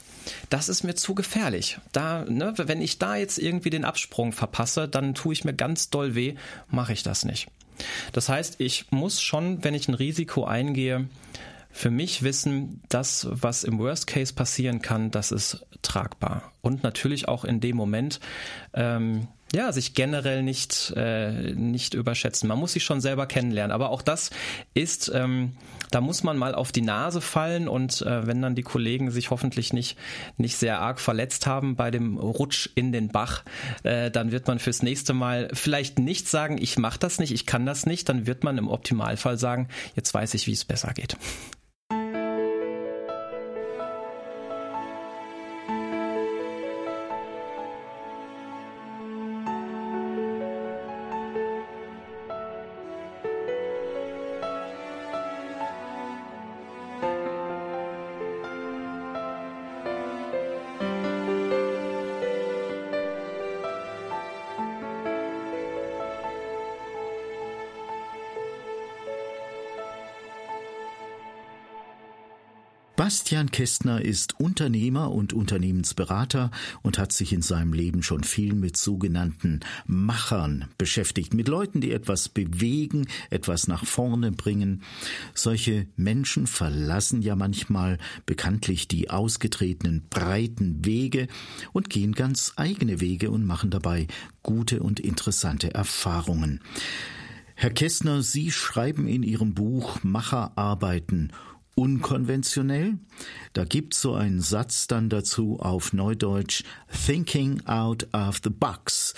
das ist mir zu gefährlich. Da, ne, wenn ich da jetzt irgendwie den Absprung verpasse, dann tue ich mir ganz doll weh, mache ich das nicht. Das heißt, ich muss schon, wenn ich ein Risiko eingehe, für mich wissen, das, was im Worst Case passieren kann, das ist tragbar. Und natürlich auch in dem Moment, ähm, ja, sich generell nicht, äh, nicht überschätzen. Man muss sich schon selber kennenlernen. Aber auch das ist, ähm, da muss man mal auf die Nase fallen und äh, wenn dann die Kollegen sich hoffentlich nicht, nicht sehr arg verletzt haben bei dem Rutsch in den Bach, äh, dann wird man fürs nächste Mal vielleicht nicht sagen, ich mache das nicht, ich kann das nicht, dann wird man im Optimalfall sagen, jetzt weiß ich, wie es besser geht. Bastian Kästner ist Unternehmer und Unternehmensberater und hat sich in seinem Leben schon viel mit sogenannten Machern beschäftigt, mit Leuten, die etwas bewegen, etwas nach vorne bringen. Solche Menschen verlassen ja manchmal bekanntlich die ausgetretenen breiten Wege und gehen ganz eigene Wege und machen dabei gute und interessante Erfahrungen. Herr Kästner, Sie schreiben in Ihrem Buch Macherarbeiten unkonventionell. Da gibt's so einen Satz dann dazu auf Neudeutsch Thinking out of the box.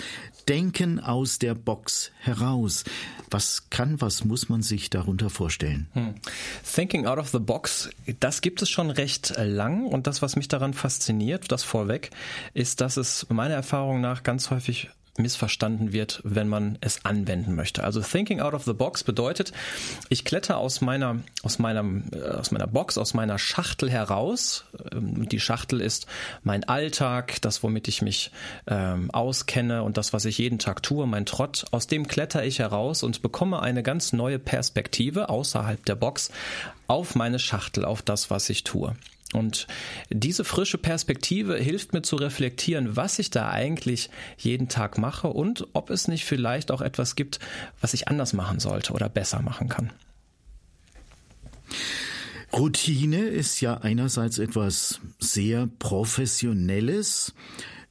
Denken aus der Box heraus. Was kann, was muss man sich darunter vorstellen? Hm. Thinking out of the box, das gibt es schon recht lang und das, was mich daran fasziniert, das vorweg, ist, dass es meiner Erfahrung nach ganz häufig missverstanden wird, wenn man es anwenden möchte. Also Thinking out of the box bedeutet, ich kletter aus meiner, aus meiner, äh, aus meiner Box, aus meiner Schachtel heraus. Ähm, die Schachtel ist mein Alltag, das, womit ich mich ähm, auskenne und das, was ich jeden Tag tue, mein Trott. Aus dem kletter ich heraus und bekomme eine ganz neue Perspektive außerhalb der Box auf meine Schachtel, auf das, was ich tue. Und diese frische Perspektive hilft mir zu reflektieren, was ich da eigentlich jeden Tag mache und ob es nicht vielleicht auch etwas gibt, was ich anders machen sollte oder besser machen kann. Routine ist ja einerseits etwas sehr Professionelles.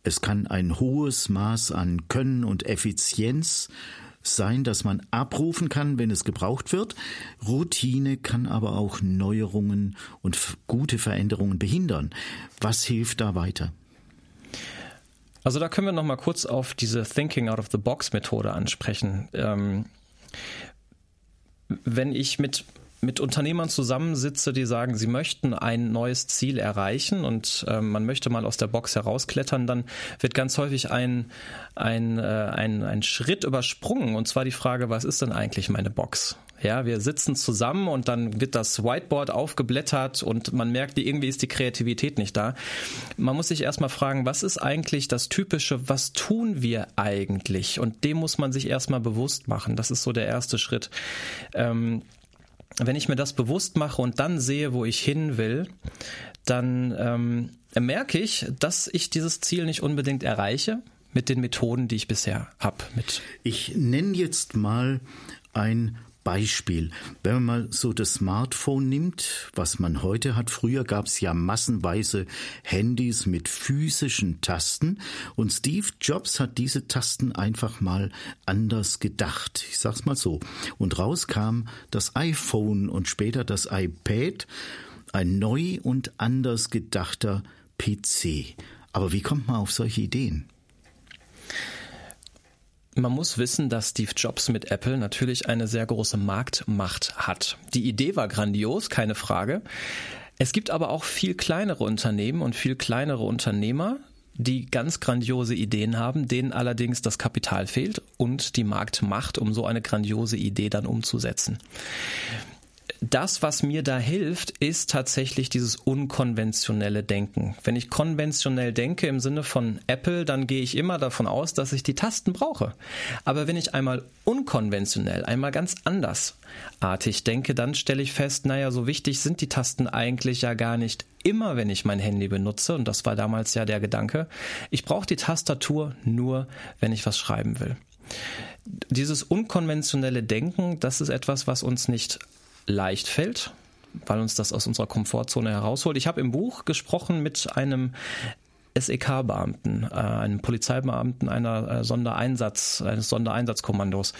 Es kann ein hohes Maß an Können und Effizienz sein, dass man abrufen kann, wenn es gebraucht wird. Routine kann aber auch Neuerungen und gute Veränderungen behindern. Was hilft da weiter? Also da können wir noch mal kurz auf diese Thinking out of the Box Methode ansprechen. Ähm, wenn ich mit mit Unternehmern zusammensitze, die sagen, sie möchten ein neues Ziel erreichen und äh, man möchte mal aus der Box herausklettern, dann wird ganz häufig ein, ein, äh, ein, ein Schritt übersprungen. Und zwar die Frage, was ist denn eigentlich meine Box? Ja, wir sitzen zusammen und dann wird das Whiteboard aufgeblättert und man merkt, irgendwie ist die Kreativität nicht da. Man muss sich erstmal fragen, was ist eigentlich das Typische, was tun wir eigentlich? Und dem muss man sich erstmal bewusst machen. Das ist so der erste Schritt. Ähm, wenn ich mir das bewusst mache und dann sehe, wo ich hin will, dann ähm, merke ich, dass ich dieses Ziel nicht unbedingt erreiche mit den Methoden, die ich bisher habe. Ich nenne jetzt mal ein Beispiel. Wenn man mal so das Smartphone nimmt, was man heute hat, früher gab es ja massenweise Handys mit physischen Tasten und Steve Jobs hat diese Tasten einfach mal anders gedacht. Ich sag's mal so. Und raus kam das iPhone und später das iPad Ein neu und anders gedachter PC. Aber wie kommt man auf solche Ideen? Man muss wissen, dass Steve Jobs mit Apple natürlich eine sehr große Marktmacht hat. Die Idee war grandios, keine Frage. Es gibt aber auch viel kleinere Unternehmen und viel kleinere Unternehmer, die ganz grandiose Ideen haben, denen allerdings das Kapital fehlt und die Marktmacht, um so eine grandiose Idee dann umzusetzen das, was mir da hilft, ist tatsächlich dieses unkonventionelle Denken. Wenn ich konventionell denke im Sinne von Apple, dann gehe ich immer davon aus, dass ich die Tasten brauche. Aber wenn ich einmal unkonventionell, einmal ganz andersartig denke, dann stelle ich fest, naja, so wichtig sind die Tasten eigentlich ja gar nicht immer, wenn ich mein Handy benutze. Und das war damals ja der Gedanke. Ich brauche die Tastatur nur, wenn ich was schreiben will. Dieses unkonventionelle Denken, das ist etwas, was uns nicht leicht fällt, weil uns das aus unserer Komfortzone herausholt. Ich habe im Buch gesprochen mit einem SEK-Beamten, äh, einem Polizeibeamten einer äh, Sondereinsatz, eines Sondereinsatzkommandos.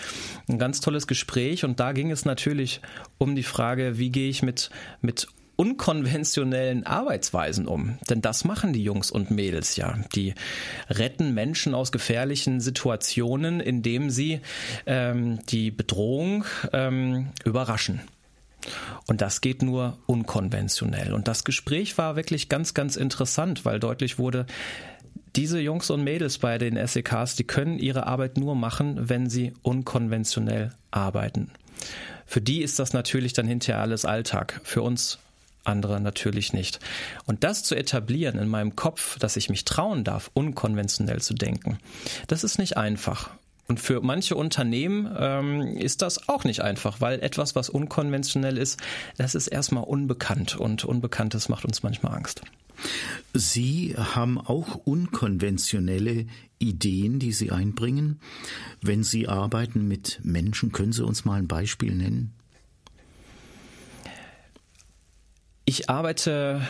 Ein ganz tolles Gespräch und da ging es natürlich um die Frage, wie gehe ich mit, mit unkonventionellen Arbeitsweisen um? Denn das machen die Jungs und Mädels ja. Die retten Menschen aus gefährlichen Situationen, indem sie ähm, die Bedrohung ähm, überraschen. Und das geht nur unkonventionell. Und das Gespräch war wirklich ganz, ganz interessant, weil deutlich wurde, diese Jungs und Mädels bei den SEKs, die können ihre Arbeit nur machen, wenn sie unkonventionell arbeiten. Für die ist das natürlich dann hinterher alles Alltag. Für uns andere natürlich nicht. Und das zu etablieren in meinem Kopf, dass ich mich trauen darf, unkonventionell zu denken, das ist nicht einfach. Und für manche Unternehmen ähm, ist das auch nicht einfach, weil etwas, was unkonventionell ist, das ist erstmal unbekannt und Unbekanntes macht uns manchmal Angst. Sie haben auch unkonventionelle Ideen, die Sie einbringen. Wenn Sie arbeiten mit Menschen, können Sie uns mal ein Beispiel nennen? Ich arbeite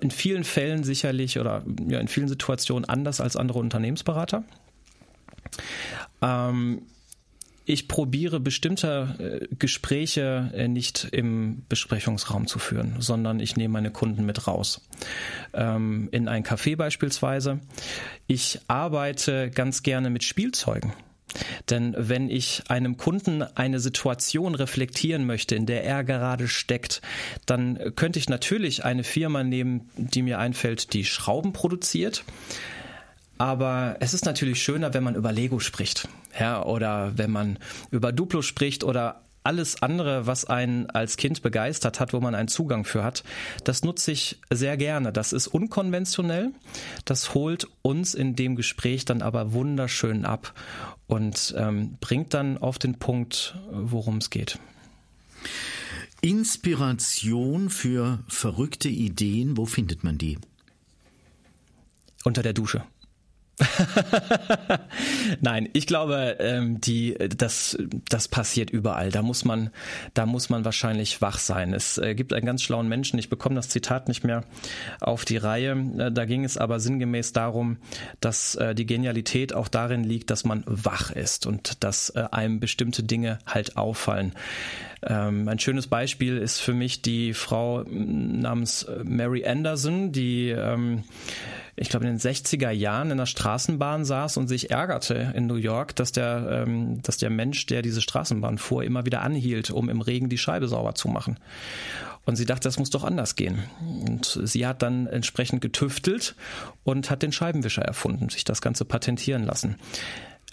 in vielen Fällen sicherlich oder ja, in vielen Situationen anders als andere Unternehmensberater. Ähm, ich probiere bestimmte äh, Gespräche äh, nicht im Besprechungsraum zu führen, sondern ich nehme meine Kunden mit raus. Ähm, in ein Café beispielsweise. Ich arbeite ganz gerne mit Spielzeugen. Denn wenn ich einem Kunden eine Situation reflektieren möchte, in der er gerade steckt, dann könnte ich natürlich eine Firma nehmen, die mir einfällt, die Schrauben produziert. Aber es ist natürlich schöner, wenn man über Lego spricht, ja, oder wenn man über Duplo spricht oder alles andere, was einen als Kind begeistert hat, wo man einen Zugang für hat, das nutze ich sehr gerne. Das ist unkonventionell. Das holt uns in dem Gespräch dann aber wunderschön ab und ähm, bringt dann auf den Punkt, worum es geht. Inspiration für verrückte Ideen, wo findet man die? Unter der Dusche. Nein, ich glaube, ähm, die, das, das passiert überall. Da muss man, da muss man wahrscheinlich wach sein. Es äh, gibt einen ganz schlauen Menschen. Ich bekomme das Zitat nicht mehr auf die Reihe. Äh, da ging es aber sinngemäß darum, dass äh, die Genialität auch darin liegt, dass man wach ist und dass einem bestimmte Dinge halt auffallen. Ähm, ein schönes Beispiel ist für mich die Frau namens Mary Anderson, die ähm, ich glaube, in den 60er Jahren in der Straßenbahn saß und sich ärgerte in New York, dass der, ähm, dass der Mensch, der diese Straßenbahn fuhr, immer wieder anhielt, um im Regen die Scheibe sauber zu machen. Und sie dachte, das muss doch anders gehen. Und sie hat dann entsprechend getüftelt und hat den Scheibenwischer erfunden, sich das Ganze patentieren lassen.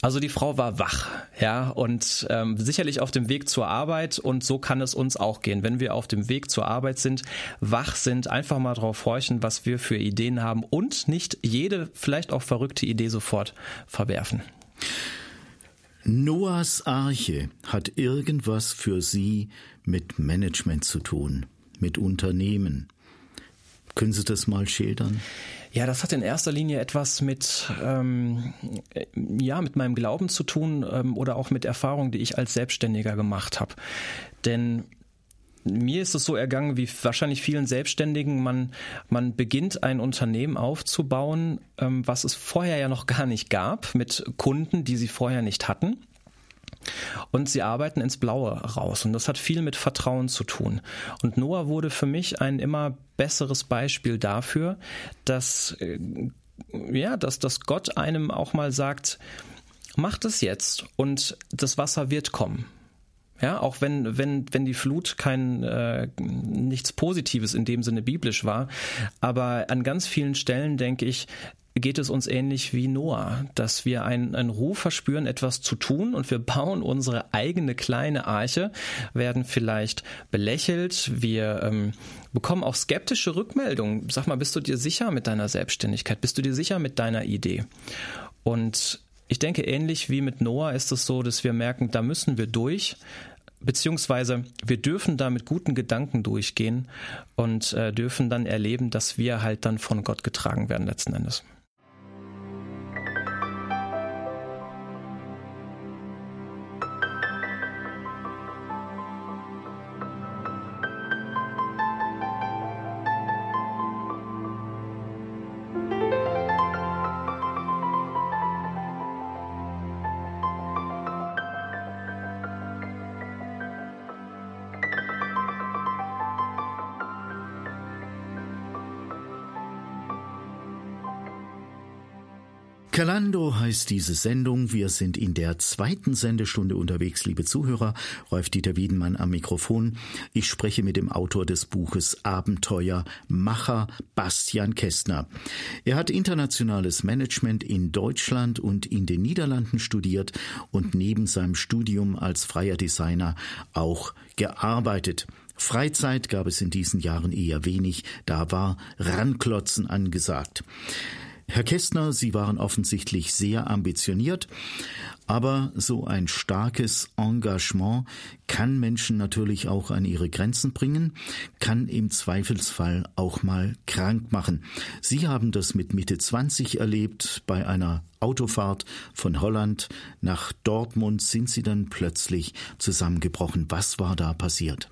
Also die Frau war wach, ja, und ähm, sicherlich auf dem Weg zur Arbeit und so kann es uns auch gehen. Wenn wir auf dem Weg zur Arbeit sind, wach sind, einfach mal drauf horchen, was wir für Ideen haben und nicht jede, vielleicht auch verrückte Idee sofort verwerfen. Noahs Arche hat irgendwas für Sie mit Management zu tun, mit Unternehmen. Können Sie das mal schildern? Ja, das hat in erster Linie etwas mit, ähm, ja, mit meinem Glauben zu tun ähm, oder auch mit Erfahrungen, die ich als Selbstständiger gemacht habe. Denn mir ist es so ergangen wie wahrscheinlich vielen Selbstständigen. Man, man beginnt ein Unternehmen aufzubauen, ähm, was es vorher ja noch gar nicht gab, mit Kunden, die sie vorher nicht hatten. Und sie arbeiten ins Blaue raus. Und das hat viel mit Vertrauen zu tun. Und Noah wurde für mich ein immer besseres Beispiel dafür, dass, äh, ja, dass, dass Gott einem auch mal sagt, macht es jetzt und das Wasser wird kommen. Ja, auch wenn, wenn, wenn die Flut kein äh, nichts Positives in dem Sinne biblisch war. Aber an ganz vielen Stellen denke ich, geht es uns ähnlich wie Noah, dass wir einen, einen Ruf verspüren, etwas zu tun und wir bauen unsere eigene kleine Arche, werden vielleicht belächelt, wir ähm, bekommen auch skeptische Rückmeldungen. Sag mal, bist du dir sicher mit deiner Selbstständigkeit? Bist du dir sicher mit deiner Idee? Und ich denke, ähnlich wie mit Noah ist es so, dass wir merken, da müssen wir durch, beziehungsweise wir dürfen da mit guten Gedanken durchgehen und äh, dürfen dann erleben, dass wir halt dann von Gott getragen werden letzten Endes. Heißt diese Sendung. Wir sind in der zweiten Sendestunde unterwegs, liebe Zuhörer. Rolf-Dieter Wiedenmann am Mikrofon. Ich spreche mit dem Autor des Buches Abenteuer Macher, Bastian Kästner. Er hat internationales Management in Deutschland und in den Niederlanden studiert und neben seinem Studium als freier Designer auch gearbeitet. Freizeit gab es in diesen Jahren eher wenig, da war Ranklotzen angesagt. Herr Kästner, Sie waren offensichtlich sehr ambitioniert, aber so ein starkes Engagement kann Menschen natürlich auch an ihre Grenzen bringen, kann im Zweifelsfall auch mal krank machen. Sie haben das mit Mitte 20 erlebt. Bei einer Autofahrt von Holland nach Dortmund sind Sie dann plötzlich zusammengebrochen. Was war da passiert?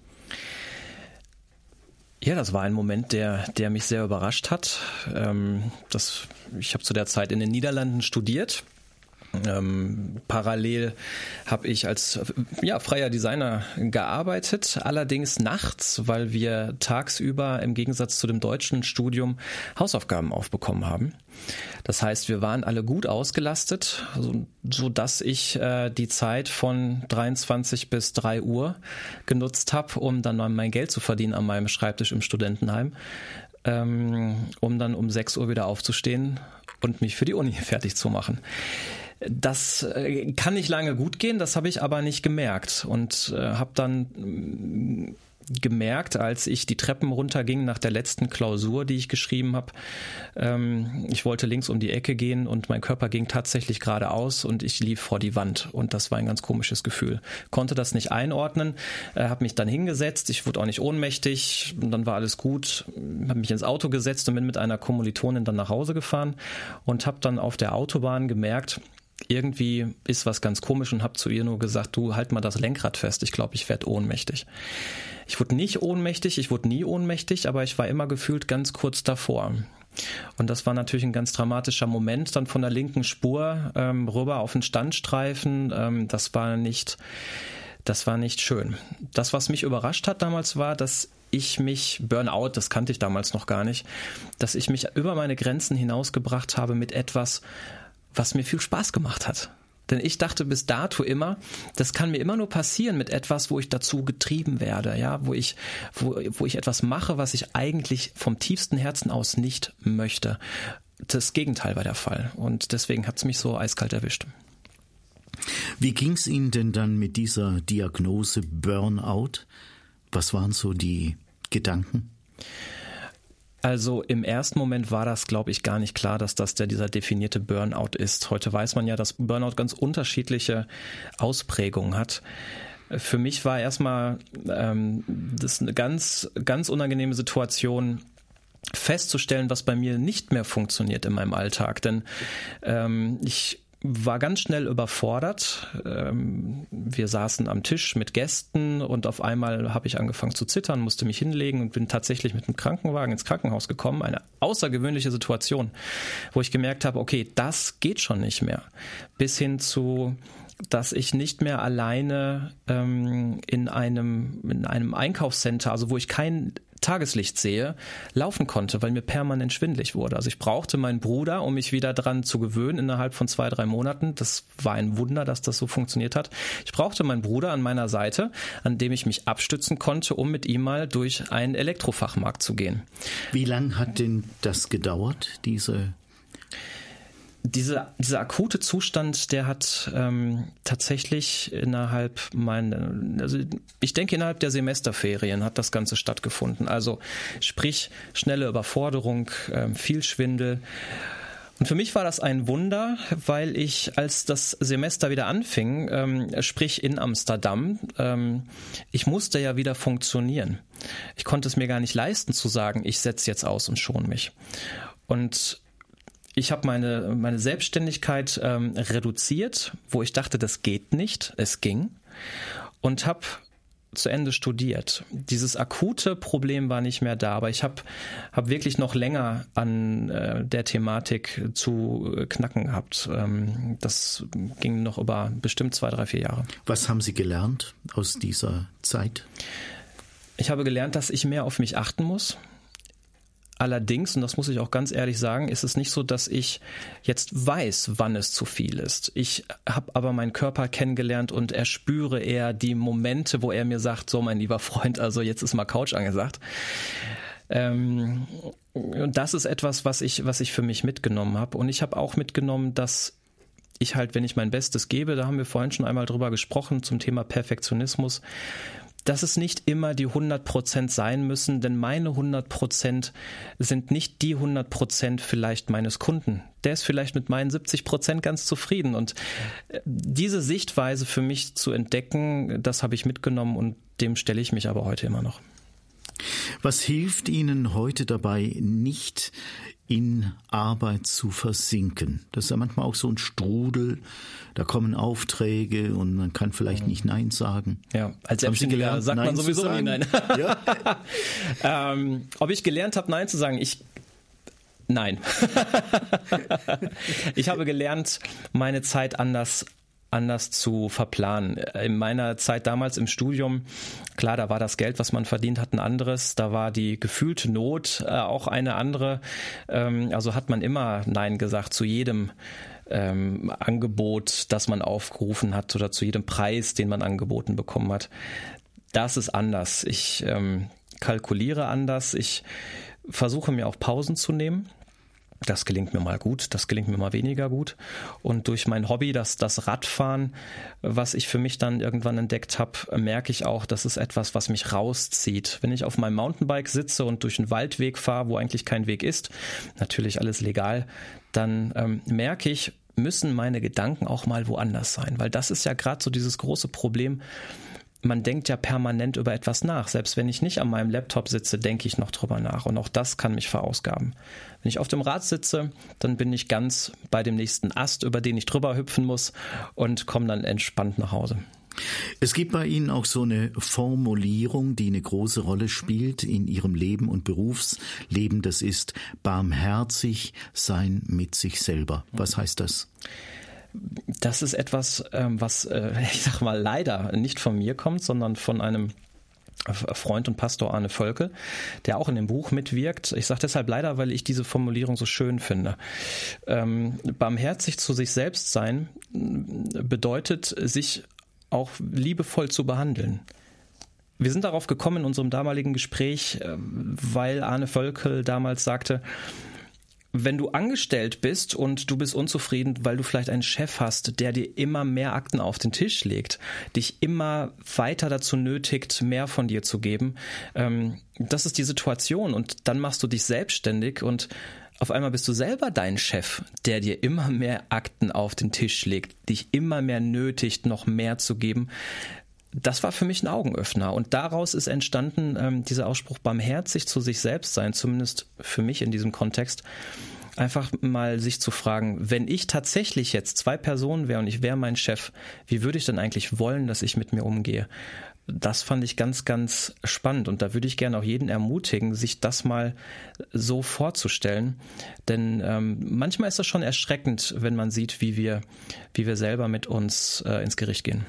Ja, das war ein Moment, der, der mich sehr überrascht hat. Ähm, das, ich habe zu der Zeit in den Niederlanden studiert ähm, parallel habe ich als ja, freier Designer gearbeitet, allerdings nachts, weil wir tagsüber im Gegensatz zu dem deutschen Studium Hausaufgaben aufbekommen haben. Das heißt, wir waren alle gut ausgelastet, so, so ich äh, die Zeit von 23 bis 3 Uhr genutzt habe, um dann mein Geld zu verdienen an meinem Schreibtisch im Studentenheim, ähm, um dann um 6 Uhr wieder aufzustehen und mich für die Uni fertig zu machen. Das äh, kann nicht lange gut gehen, das habe ich aber nicht gemerkt und äh, habe dann mm, gemerkt, als ich die Treppen runterging nach der letzten Klausur, die ich geschrieben habe. Ähm, ich wollte links um die Ecke gehen und mein Körper ging tatsächlich geradeaus und ich lief vor die Wand und das war ein ganz komisches Gefühl. Konnte das nicht einordnen, äh, habe mich dann hingesetzt, ich wurde auch nicht ohnmächtig und dann war alles gut, habe mich ins Auto gesetzt und bin mit einer Kommilitonin dann nach Hause gefahren und habe dann auf der Autobahn gemerkt, irgendwie ist was ganz komisch und habe zu ihr nur gesagt, du halt mal das Lenkrad fest, ich glaube, ich werde ohnmächtig. Ich wurde nicht ohnmächtig, ich wurde nie ohnmächtig, aber ich war immer gefühlt ganz kurz davor. Und das war natürlich ein ganz dramatischer Moment, dann von der linken Spur ähm, rüber auf den Standstreifen. Ähm, das war nicht, das war nicht schön. Das, was mich überrascht hat damals, war, dass ich mich, Burnout, das kannte ich damals noch gar nicht, dass ich mich über meine Grenzen hinausgebracht habe mit etwas, was mir viel Spaß gemacht hat. Denn ich dachte bis dato immer, das kann mir immer nur passieren mit etwas, wo ich dazu getrieben werde, ja, wo ich, wo, wo ich etwas mache, was ich eigentlich vom tiefsten Herzen aus nicht möchte. Das Gegenteil war der Fall. Und deswegen hat es mich so eiskalt erwischt. Wie ging es Ihnen denn dann mit dieser Diagnose Burnout? Was waren so die Gedanken? Also im ersten Moment war das, glaube ich, gar nicht klar, dass das der dieser definierte Burnout ist. Heute weiß man ja, dass Burnout ganz unterschiedliche Ausprägungen hat. Für mich war erstmal ähm, das eine ganz, ganz unangenehme Situation, festzustellen, was bei mir nicht mehr funktioniert in meinem Alltag. Denn ähm, ich war ganz schnell überfordert. Ähm, wir saßen am Tisch mit Gästen und auf einmal habe ich angefangen zu zittern, musste mich hinlegen und bin tatsächlich mit einem Krankenwagen ins Krankenhaus gekommen. Eine außergewöhnliche Situation, wo ich gemerkt habe, okay, das geht schon nicht mehr. Bis hin zu dass ich nicht mehr alleine ähm, in einem in einem Einkaufscenter, also wo ich kein Tageslicht sehe, laufen konnte, weil mir permanent schwindlig wurde. Also ich brauchte meinen Bruder, um mich wieder dran zu gewöhnen innerhalb von zwei, drei Monaten. Das war ein Wunder, dass das so funktioniert hat. Ich brauchte meinen Bruder an meiner Seite, an dem ich mich abstützen konnte, um mit ihm mal durch einen Elektrofachmarkt zu gehen. Wie lang hat denn das gedauert, diese diese, dieser akute Zustand, der hat ähm, tatsächlich innerhalb meiner, also ich denke innerhalb der Semesterferien hat das Ganze stattgefunden. Also sprich schnelle Überforderung, ähm, viel Schwindel. Und für mich war das ein Wunder, weil ich, als das Semester wieder anfing, ähm, sprich in Amsterdam, ähm, ich musste ja wieder funktionieren. Ich konnte es mir gar nicht leisten zu sagen, ich setze jetzt aus und schon mich. Und ich habe meine, meine Selbstständigkeit ähm, reduziert, wo ich dachte, das geht nicht. Es ging. Und habe zu Ende studiert. Dieses akute Problem war nicht mehr da, aber ich habe hab wirklich noch länger an äh, der Thematik zu knacken gehabt. Ähm, das ging noch über bestimmt zwei, drei, vier Jahre. Was haben Sie gelernt aus dieser Zeit? Ich habe gelernt, dass ich mehr auf mich achten muss, Allerdings, und das muss ich auch ganz ehrlich sagen, ist es nicht so, dass ich jetzt weiß, wann es zu viel ist. Ich habe aber meinen Körper kennengelernt und erspüre eher die Momente, wo er mir sagt, so mein lieber Freund, also jetzt ist mal Couch angesagt. Ähm, und das ist etwas, was ich, was ich für mich mitgenommen habe. Und ich habe auch mitgenommen, dass ich halt, wenn ich mein Bestes gebe, da haben wir vorhin schon einmal drüber gesprochen zum Thema Perfektionismus, dass es nicht immer die 100 Prozent sein müssen, denn meine 100 Prozent sind nicht die 100 Prozent vielleicht meines Kunden. Der ist vielleicht mit meinen 70 Prozent ganz zufrieden und äh, diese Sichtweise für mich zu entdecken, das habe ich mitgenommen und dem stelle ich mich aber heute immer noch. Was hilft Ihnen heute dabei, nicht in Arbeit zu versinken. Das ist ja manchmal auch so ein Strudel. Da kommen Aufträge und man kann vielleicht mhm. nicht Nein sagen. Ja, als Selbstständiger sagt Nein man sowieso nie Nein. Ja. ähm, ob ich gelernt habe, Nein zu sagen, ich Nein. ich habe gelernt, meine Zeit anders anders zu verplanen. In meiner Zeit damals im Studium, klar, da war das Geld, was man verdient hat, ein anderes. Da war die gefühlte Not äh, auch eine andere. Ähm, also hat man immer Nein gesagt zu jedem ähm, Angebot, das man aufgerufen hat oder zu jedem Preis, den man angeboten bekommen hat. Das ist anders. Ich ähm, kalkuliere anders. Ich versuche mir auch Pausen zu nehmen. Das gelingt mir mal gut, das gelingt mir mal weniger gut. Und durch mein Hobby, das, das Radfahren, was ich für mich dann irgendwann entdeckt habe, merke ich auch, das ist etwas, was mich rauszieht. Wenn ich auf meinem Mountainbike sitze und durch einen Waldweg fahre, wo eigentlich kein Weg ist, natürlich alles legal, dann ähm, merke ich, müssen meine Gedanken auch mal woanders sein. Weil das ist ja gerade so dieses große Problem, man denkt ja permanent über etwas nach. Selbst wenn ich nicht an meinem Laptop sitze, denke ich noch drüber nach. Und auch das kann mich verausgaben. Wenn ich auf dem Rad sitze, dann bin ich ganz bei dem nächsten Ast, über den ich drüber hüpfen muss und komme dann entspannt nach Hause. Es gibt bei Ihnen auch so eine Formulierung, die eine große Rolle spielt in Ihrem Leben und Berufsleben. Das ist barmherzig sein mit sich selber. Was heißt das? Das ist etwas, ähm, was, äh, ich sag mal, leider nicht von mir kommt, sondern von einem Freund und Pastor Arne Völkel, der auch in dem Buch mitwirkt. Ich sage deshalb leider, weil ich diese Formulierung so schön finde. Ähm, barmherzig zu sich selbst sein bedeutet, sich auch liebevoll zu behandeln. Wir sind darauf gekommen in unserem damaligen Gespräch, äh, weil Arne Völkel damals sagte, wenn du angestellt bist und du bist unzufrieden, weil du vielleicht einen Chef hast, der dir immer mehr Akten auf den Tisch legt, dich immer weiter dazu nötigt, mehr von dir zu geben, ähm, das ist die Situation. Und dann machst du dich selbstständig und auf einmal bist du selber dein Chef, der dir immer mehr Akten auf den Tisch legt, dich immer mehr nötigt, noch mehr zu geben das war für mich ein Augenöffner. Und daraus ist entstanden ähm, dieser Ausspruch, barmherzig zu sich selbst sein, zumindest für mich in diesem Kontext. Einfach mal sich zu fragen, wenn ich tatsächlich jetzt zwei Personen wäre und ich wäre mein Chef, wie würde ich denn eigentlich wollen, dass ich mit mir umgehe? das fand ich ganz, ganz spannend. Und da würde ich gerne auch jeden ermutigen, sich das mal so vorzustellen. Denn ähm, manchmal ist das schon erschreckend, wenn man sieht, wie wir, wie wir selber mit uns äh, ins Gericht gehen.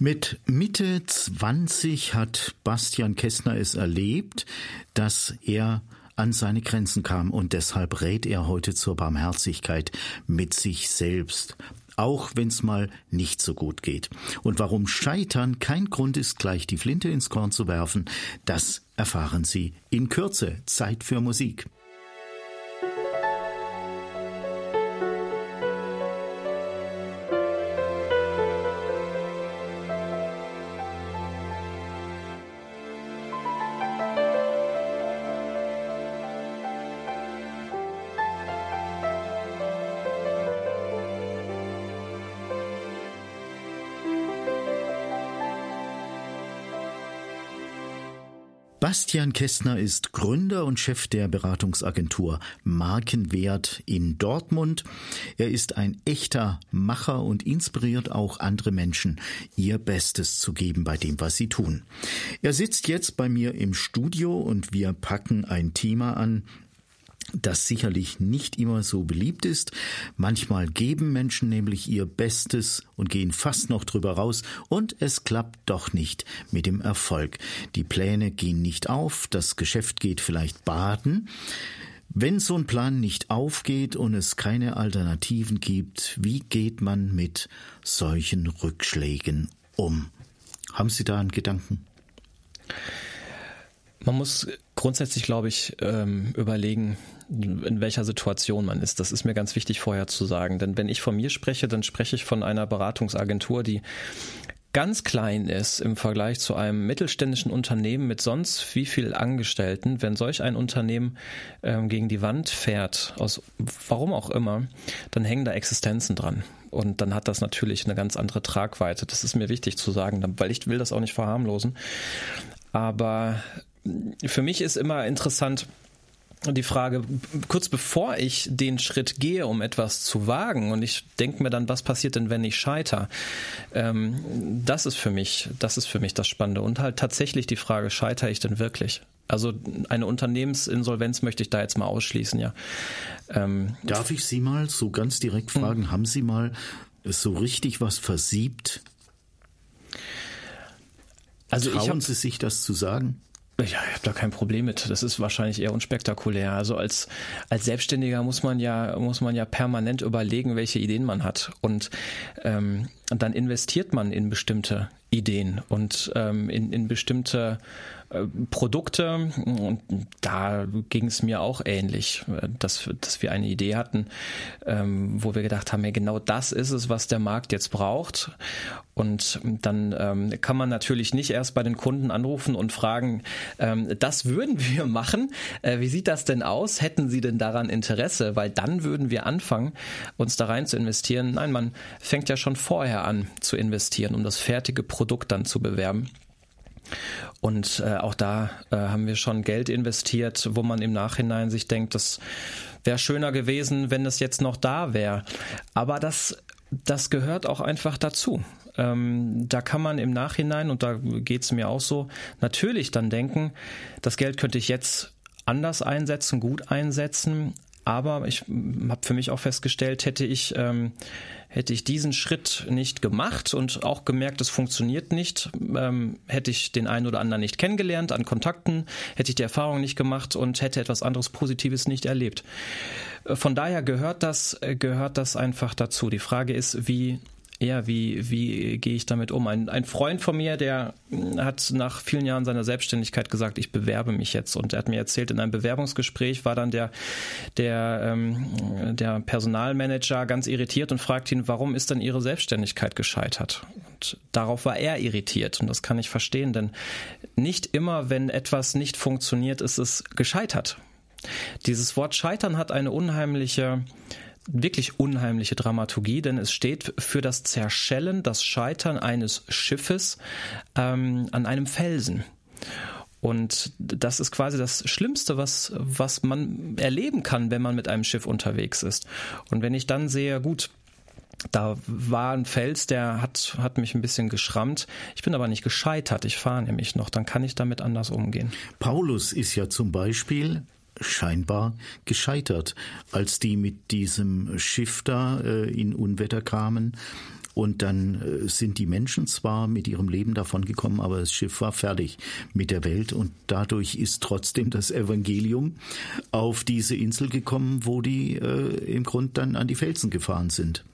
Mit Mitte 20 hat Bastian Kästner es erlebt, dass er an seine Grenzen kam und deshalb rät er heute zur Barmherzigkeit mit sich selbst auch wenn es mal nicht so gut geht. Und warum Scheitern kein Grund ist, gleich die Flinte ins Korn zu werfen, das erfahren Sie in Kürze. Zeit für Musik. Bastian Kästner ist Gründer und Chef der Beratungsagentur Markenwert in Dortmund. Er ist ein echter Macher und inspiriert auch andere Menschen, ihr Bestes zu geben bei dem, was sie tun. Er sitzt jetzt bei mir im Studio und wir packen ein Thema an, das sicherlich nicht immer so beliebt ist. Manchmal geben Menschen nämlich ihr Bestes und gehen fast noch drüber raus und es klappt doch nicht mit dem Erfolg. Die Pläne gehen nicht auf, das Geschäft geht vielleicht baden. Wenn so ein Plan nicht aufgeht und es keine Alternativen gibt, wie geht man mit solchen Rückschlägen um? Haben Sie da einen Gedanken? Man muss grundsätzlich, glaube ich, ähm, überlegen, in welcher Situation man ist. Das ist mir ganz wichtig vorher zu sagen. Denn wenn ich von mir spreche, dann spreche ich von einer Beratungsagentur, die ganz klein ist im Vergleich zu einem mittelständischen Unternehmen mit sonst wie viel Angestellten, wenn solch ein Unternehmen ähm, gegen die Wand fährt, aus warum auch immer, dann hängen da Existenzen dran. Und dann hat das natürlich eine ganz andere Tragweite. Das ist mir wichtig zu sagen, weil ich will das auch nicht verharmlosen. Aber für mich ist immer interessant, die Frage, kurz bevor ich den Schritt gehe, um etwas zu wagen, und ich denke mir dann, was passiert denn, wenn ich scheiter? Ähm, das ist für mich, das ist für mich das Spannende. Und halt tatsächlich die Frage, scheitere ich denn wirklich? Also eine Unternehmensinsolvenz möchte ich da jetzt mal ausschließen, ja. Ähm, Darf ich Sie mal so ganz direkt fragen, hm. haben Sie mal so richtig was versiebt? Also Trauen hab, Sie sich das zu sagen? Ja, ich habe da kein Problem mit. Das ist wahrscheinlich eher unspektakulär. Also als als Selbstständiger muss man ja muss man ja permanent überlegen, welche Ideen man hat und ähm, dann investiert man in bestimmte Ideen und ähm, in in bestimmte Produkte und da ging es mir auch ähnlich, dass, dass wir eine Idee hatten, ähm, wo wir gedacht haben, ja, genau das ist es, was der Markt jetzt braucht. Und dann ähm, kann man natürlich nicht erst bei den Kunden anrufen und fragen, ähm, das würden wir machen. Äh, wie sieht das denn aus? Hätten Sie denn daran Interesse? Weil dann würden wir anfangen, uns da rein zu investieren. Nein, man fängt ja schon vorher an zu investieren, um das fertige Produkt dann zu bewerben. Und äh, auch da äh, haben wir schon Geld investiert, wo man im Nachhinein sich denkt, das wäre schöner gewesen, wenn es jetzt noch da wäre. Aber das, das gehört auch einfach dazu. Ähm, da kann man im Nachhinein, und da geht es mir auch so, natürlich dann denken, das Geld könnte ich jetzt anders einsetzen, gut einsetzen, aber ich habe für mich auch festgestellt, hätte ich, ähm, hätte ich diesen Schritt nicht gemacht und auch gemerkt, es funktioniert nicht, ähm, hätte ich den einen oder anderen nicht kennengelernt an Kontakten, hätte ich die Erfahrung nicht gemacht und hätte etwas anderes Positives nicht erlebt. Von daher gehört das, gehört das einfach dazu. Die Frage ist, wie ja, wie, wie gehe ich damit um? Ein, ein Freund von mir, der hat nach vielen Jahren seiner Selbstständigkeit gesagt, ich bewerbe mich jetzt. Und er hat mir erzählt, in einem Bewerbungsgespräch war dann der, der, ähm, der Personalmanager ganz irritiert und fragt ihn, warum ist denn Ihre Selbstständigkeit gescheitert? Und darauf war er irritiert. Und das kann ich verstehen, denn nicht immer, wenn etwas nicht funktioniert, ist es gescheitert. Dieses Wort Scheitern hat eine unheimliche wirklich unheimliche Dramaturgie, denn es steht für das Zerschellen, das Scheitern eines Schiffes ähm, an einem Felsen. Und das ist quasi das Schlimmste, was, was man erleben kann, wenn man mit einem Schiff unterwegs ist. Und wenn ich dann sehe, gut, da war ein Fels, der hat, hat mich ein bisschen geschrammt. Ich bin aber nicht gescheitert. Ich fahre nämlich noch. Dann kann ich damit anders umgehen. Paulus ist ja zum Beispiel scheinbar gescheitert, als die mit diesem Schiff da äh, in Unwetter kamen. Und dann äh, sind die Menschen zwar mit ihrem Leben davon gekommen, aber das Schiff war fertig mit der Welt und dadurch ist trotzdem das Evangelium auf diese Insel gekommen, wo die äh, im Grund dann an die Felsen gefahren sind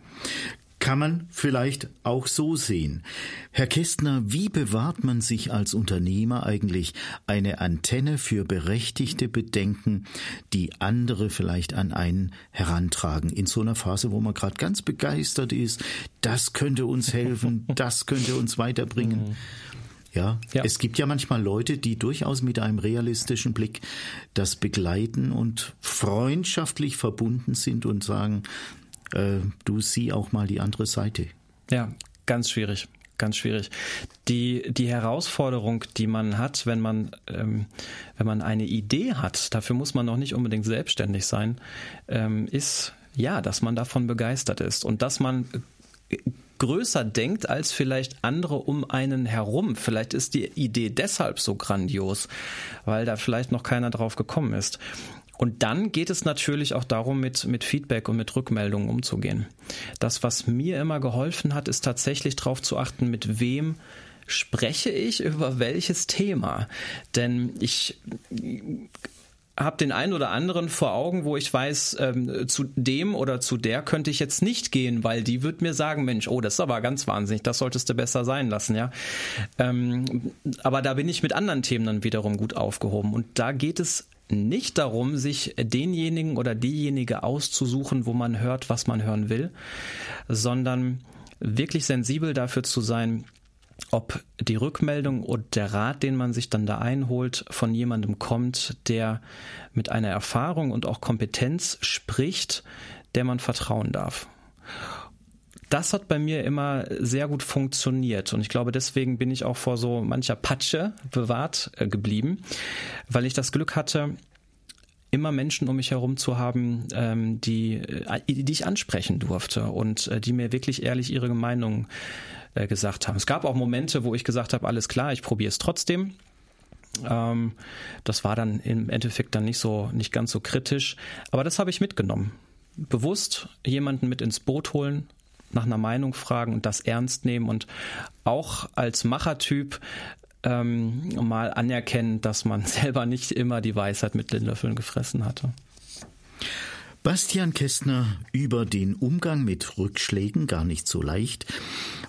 kann man vielleicht auch so sehen. Herr Kästner, wie bewahrt man sich als Unternehmer eigentlich eine Antenne für berechtigte Bedenken, die andere vielleicht an einen herantragen, in so einer Phase, wo man gerade ganz begeistert ist, das könnte uns helfen, das könnte uns weiterbringen. Mhm. Ja, ja, es gibt ja manchmal Leute, die durchaus mit einem realistischen Blick das begleiten und freundschaftlich verbunden sind und sagen, äh, du sieh auch mal die andere Seite. Ja, ganz schwierig. Ganz schwierig. Die, die Herausforderung, die man hat, wenn man, ähm, wenn man eine Idee hat, dafür muss man noch nicht unbedingt selbstständig sein, ähm, ist ja, dass man davon begeistert ist und dass man größer denkt als vielleicht andere um einen herum. Vielleicht ist die Idee deshalb so grandios, weil da vielleicht noch keiner drauf gekommen ist. Und dann geht es natürlich auch darum, mit, mit Feedback und mit Rückmeldungen umzugehen. Das, was mir immer geholfen hat, ist tatsächlich darauf zu achten, mit wem spreche ich über welches Thema. Denn ich habe den einen oder anderen vor Augen, wo ich weiß, ähm, zu dem oder zu der könnte ich jetzt nicht gehen, weil die wird mir sagen, Mensch, oh, das ist aber ganz wahnsinnig, das solltest du besser sein lassen, ja. Ähm, aber da bin ich mit anderen Themen dann wiederum gut aufgehoben. Und da geht es nicht darum, sich denjenigen oder diejenige auszusuchen, wo man hört, was man hören will, sondern wirklich sensibel dafür zu sein, ob die Rückmeldung und der Rat, den man sich dann da einholt, von jemandem kommt, der mit einer Erfahrung und auch Kompetenz spricht, der man vertrauen darf das hat bei mir immer sehr gut funktioniert. Und ich glaube, deswegen bin ich auch vor so mancher Patsche bewahrt äh, geblieben, weil ich das Glück hatte, immer Menschen um mich herum zu haben, ähm, die, äh, die ich ansprechen durfte und äh, die mir wirklich ehrlich ihre Meinung gesagt haben. Es gab auch Momente, wo ich gesagt habe, alles klar, ich probiere es trotzdem. Ähm, das war dann im Endeffekt dann nicht so, nicht ganz so kritisch. Aber das habe ich mitgenommen. Bewusst jemanden mit ins Boot holen, nach einer Meinung fragen und das ernst nehmen und auch als Machertyp ähm, mal anerkennen, dass man selber nicht immer die Weisheit mit den Löffeln gefressen hatte. Bastian Kästner über den Umgang mit Rückschlägen gar nicht so leicht.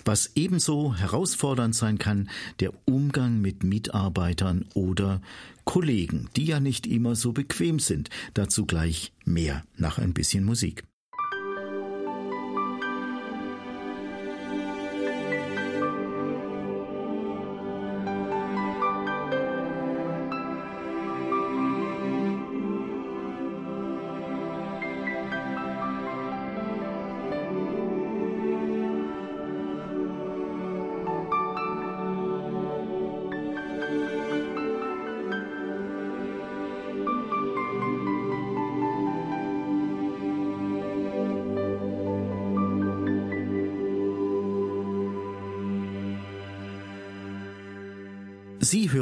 Was ebenso herausfordernd sein kann, der Umgang mit Mitarbeitern oder Kollegen, die ja nicht immer so bequem sind. Dazu gleich mehr nach ein bisschen Musik.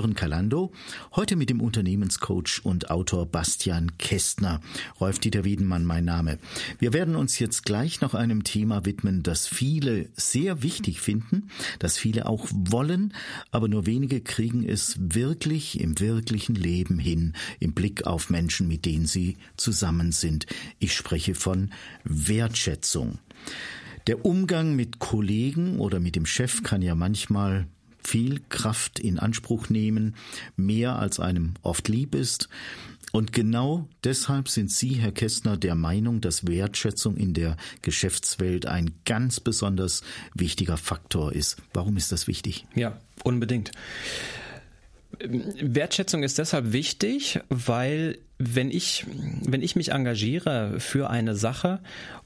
Sie hören Kalando, heute mit dem Unternehmenscoach und Autor Bastian Kästner. Rolf-Dieter Wiedenmann mein Name. Wir werden uns jetzt gleich noch einem Thema widmen, das viele sehr wichtig finden, das viele auch wollen, aber nur wenige kriegen es wirklich im wirklichen Leben hin, im Blick auf Menschen, mit denen sie zusammen sind. Ich spreche von Wertschätzung. Der Umgang mit Kollegen oder mit dem Chef kann ja manchmal viel Kraft in Anspruch nehmen, mehr als einem oft lieb ist. Und genau deshalb sind Sie, Herr Kästner, der Meinung, dass Wertschätzung in der Geschäftswelt ein ganz besonders wichtiger Faktor ist. Warum ist das wichtig? Ja, unbedingt. Wertschätzung ist deshalb wichtig, weil wenn ich, wenn ich mich engagiere für eine Sache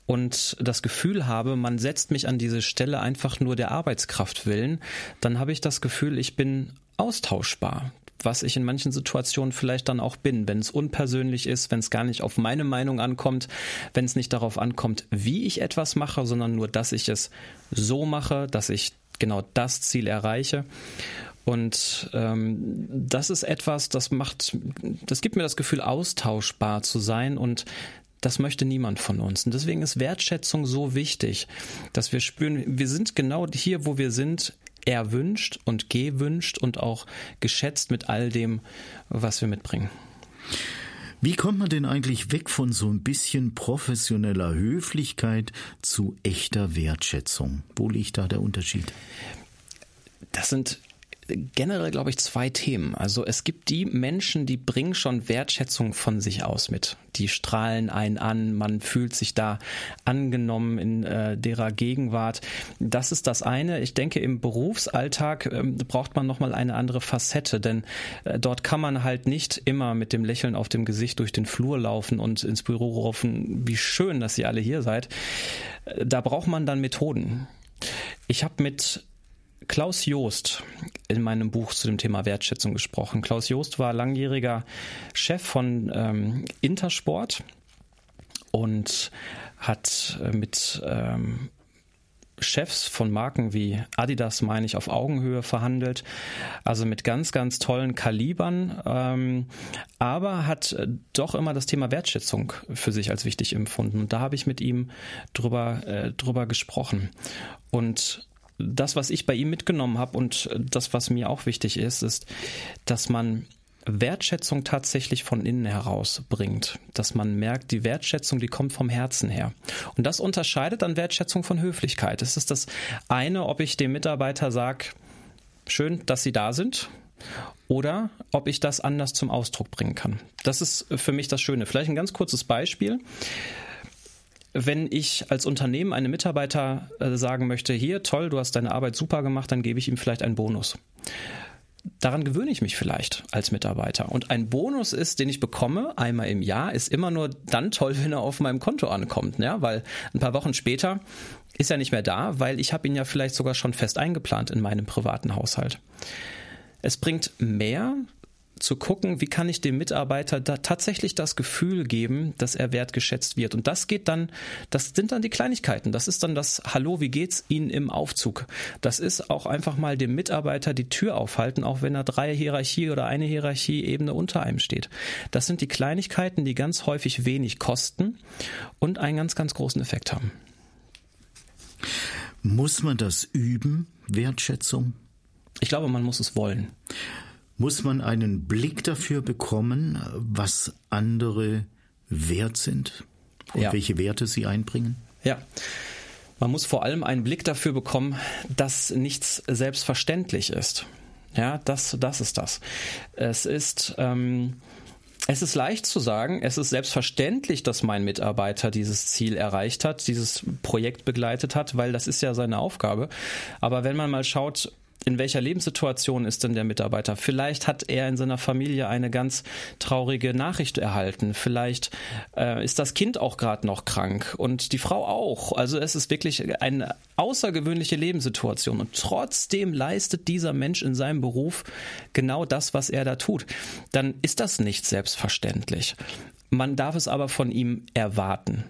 und das Gefühl habe, man setzt mich an diese Stelle einfach nur der Arbeitskraft willen, dann habe ich das Gefühl, ich bin austauschbar was ich in manchen Situationen vielleicht dann auch bin, wenn es unpersönlich ist, wenn es gar nicht auf meine Meinung ankommt, wenn es nicht darauf ankommt, wie ich etwas mache, sondern nur, dass ich es so mache, dass ich genau das Ziel erreiche. Und ähm, das ist etwas, das macht, das gibt mir das Gefühl, austauschbar zu sein und das möchte niemand von uns. Und deswegen ist Wertschätzung so wichtig, dass wir spüren, wir sind genau hier, wo wir sind, erwünscht und gewünscht und auch geschätzt mit all dem, was wir mitbringen. Wie kommt man denn eigentlich weg von so ein bisschen professioneller Höflichkeit zu echter Wertschätzung? Wo liegt da der Unterschied? Das sind generell, glaube ich, zwei Themen. Also es gibt die Menschen, die bringen schon Wertschätzung von sich aus mit. Die strahlen einen an, man fühlt sich da angenommen in äh, derer Gegenwart. Das ist das eine. Ich denke, im Berufsalltag äh, braucht man nochmal eine andere Facette, denn äh, dort kann man halt nicht immer mit dem Lächeln auf dem Gesicht durch den Flur laufen und ins Büro rufen, wie schön, dass ihr alle hier seid. Äh, da braucht man dann Methoden. Ich habe mit Klaus Joost in meinem Buch zu dem Thema Wertschätzung gesprochen. Klaus Joost war langjähriger Chef von ähm, Intersport und hat äh, mit ähm, Chefs von Marken wie Adidas, meine ich, auf Augenhöhe verhandelt. Also mit ganz, ganz tollen Kalibern. Ähm, aber hat äh, doch immer das Thema Wertschätzung für sich als wichtig empfunden. Und da habe ich mit ihm drüber, äh, drüber gesprochen. Und das, was ich bei ihm mitgenommen habe und das, was mir auch wichtig ist, ist, dass man Wertschätzung tatsächlich von innen heraus bringt. Dass man merkt, die Wertschätzung, die kommt vom Herzen her. Und das unterscheidet dann Wertschätzung von Höflichkeit. Es ist das eine, ob ich dem Mitarbeiter sage, schön, dass Sie da sind, oder ob ich das anders zum Ausdruck bringen kann. Das ist für mich das Schöne. Vielleicht ein ganz kurzes Beispiel wenn ich als Unternehmen einem Mitarbeiter äh, sagen möchte, hier, toll, du hast deine Arbeit super gemacht, dann gebe ich ihm vielleicht einen Bonus. Daran gewöhne ich mich vielleicht als Mitarbeiter. Und ein Bonus ist, den ich bekomme, einmal im Jahr, ist immer nur dann toll, wenn er auf meinem Konto ankommt, ja, weil ein paar Wochen später ist er nicht mehr da, weil ich habe ihn ja vielleicht sogar schon fest eingeplant in meinem privaten Haushalt. Es bringt mehr, zu gucken, wie kann ich dem Mitarbeiter da tatsächlich das Gefühl geben, dass er wertgeschätzt wird. Und das geht dann, das sind dann die Kleinigkeiten. Das ist dann das Hallo, wie geht's Ihnen im Aufzug? Das ist auch einfach mal dem Mitarbeiter die Tür aufhalten, auch wenn er drei Hierarchie oder eine Hierarchieebene unter einem steht. Das sind die Kleinigkeiten, die ganz häufig wenig kosten und einen ganz, ganz großen Effekt haben. Muss man das üben, Wertschätzung? Ich glaube, man muss es wollen muss man einen Blick dafür bekommen, was andere wert sind und ja. welche Werte sie einbringen? Ja. Man muss vor allem einen Blick dafür bekommen, dass nichts selbstverständlich ist. Ja, das, das ist das. Es ist, ähm, es ist leicht zu sagen, es ist selbstverständlich, dass mein Mitarbeiter dieses Ziel erreicht hat, dieses Projekt begleitet hat, weil das ist ja seine Aufgabe. Aber wenn man mal schaut, in welcher Lebenssituation ist denn der Mitarbeiter? Vielleicht hat er in seiner Familie eine ganz traurige Nachricht erhalten. Vielleicht äh, ist das Kind auch gerade noch krank und die Frau auch. Also es ist wirklich eine außergewöhnliche Lebenssituation. Und trotzdem leistet dieser Mensch in seinem Beruf genau das, was er da tut. Dann ist das nicht selbstverständlich. Man darf es aber von ihm erwarten.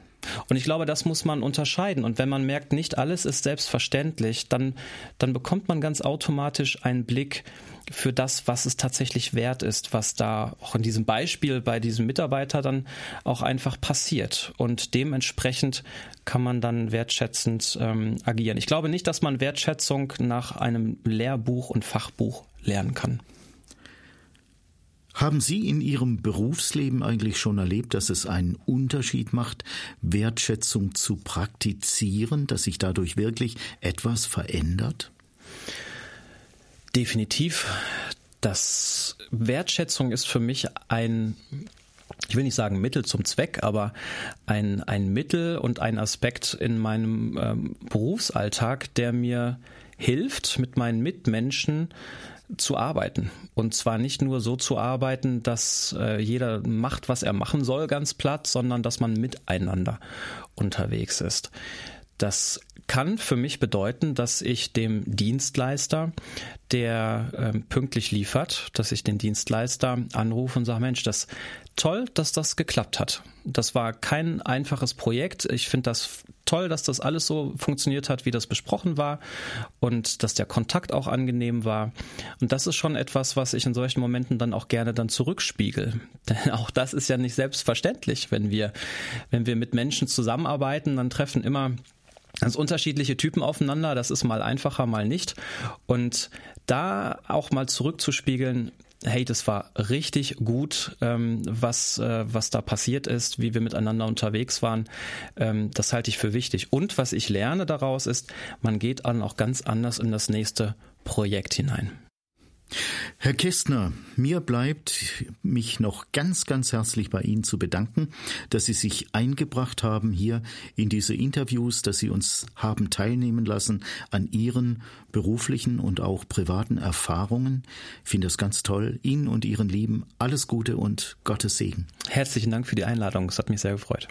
Und ich glaube, das muss man unterscheiden. Und wenn man merkt, nicht alles ist selbstverständlich, dann, dann bekommt man ganz automatisch einen Blick für das, was es tatsächlich wert ist, was da auch in diesem Beispiel bei diesem Mitarbeiter dann auch einfach passiert. Und dementsprechend kann man dann wertschätzend ähm, agieren. Ich glaube nicht, dass man Wertschätzung nach einem Lehrbuch und Fachbuch lernen kann. Haben Sie in Ihrem Berufsleben eigentlich schon erlebt, dass es einen Unterschied macht, Wertschätzung zu praktizieren, dass sich dadurch wirklich etwas verändert? Definitiv. Das Wertschätzung ist für mich ein ich will nicht sagen Mittel zum Zweck, aber ein, ein Mittel und ein Aspekt in meinem ähm, Berufsalltag, der mir hilft, mit meinen Mitmenschen zu arbeiten. Und zwar nicht nur so zu arbeiten, dass äh, jeder macht, was er machen soll, ganz platt, sondern dass man miteinander unterwegs ist. Das kann für mich bedeuten, dass ich dem Dienstleister, der ähm, pünktlich liefert, dass ich den Dienstleister anrufe und sage, Mensch, das toll, dass das geklappt hat. Das war kein einfaches Projekt. Ich finde das toll, dass das alles so funktioniert hat, wie das besprochen war und dass der Kontakt auch angenehm war. Und das ist schon etwas, was ich in solchen Momenten dann auch gerne dann zurückspiegel. Denn auch das ist ja nicht selbstverständlich, wenn wir, wenn wir mit Menschen zusammenarbeiten, dann treffen immer ganz unterschiedliche Typen aufeinander. Das ist mal einfacher, mal nicht. Und da auch mal zurückzuspiegeln, hey, das war richtig gut, ähm, was, äh, was da passiert ist, wie wir miteinander unterwegs waren. Ähm, das halte ich für wichtig. Und was ich lerne daraus ist, man geht dann auch ganz anders in das nächste Projekt hinein. Herr Kästner, mir bleibt mich noch ganz, ganz herzlich bei Ihnen zu bedanken, dass Sie sich eingebracht haben hier in diese Interviews, dass Sie uns haben teilnehmen lassen an Ihren beruflichen und auch privaten Erfahrungen. Ich finde das ganz toll. Ihnen und Ihren Lieben alles Gute und Gottes Segen. Herzlichen Dank für die Einladung. Es hat mich sehr gefreut.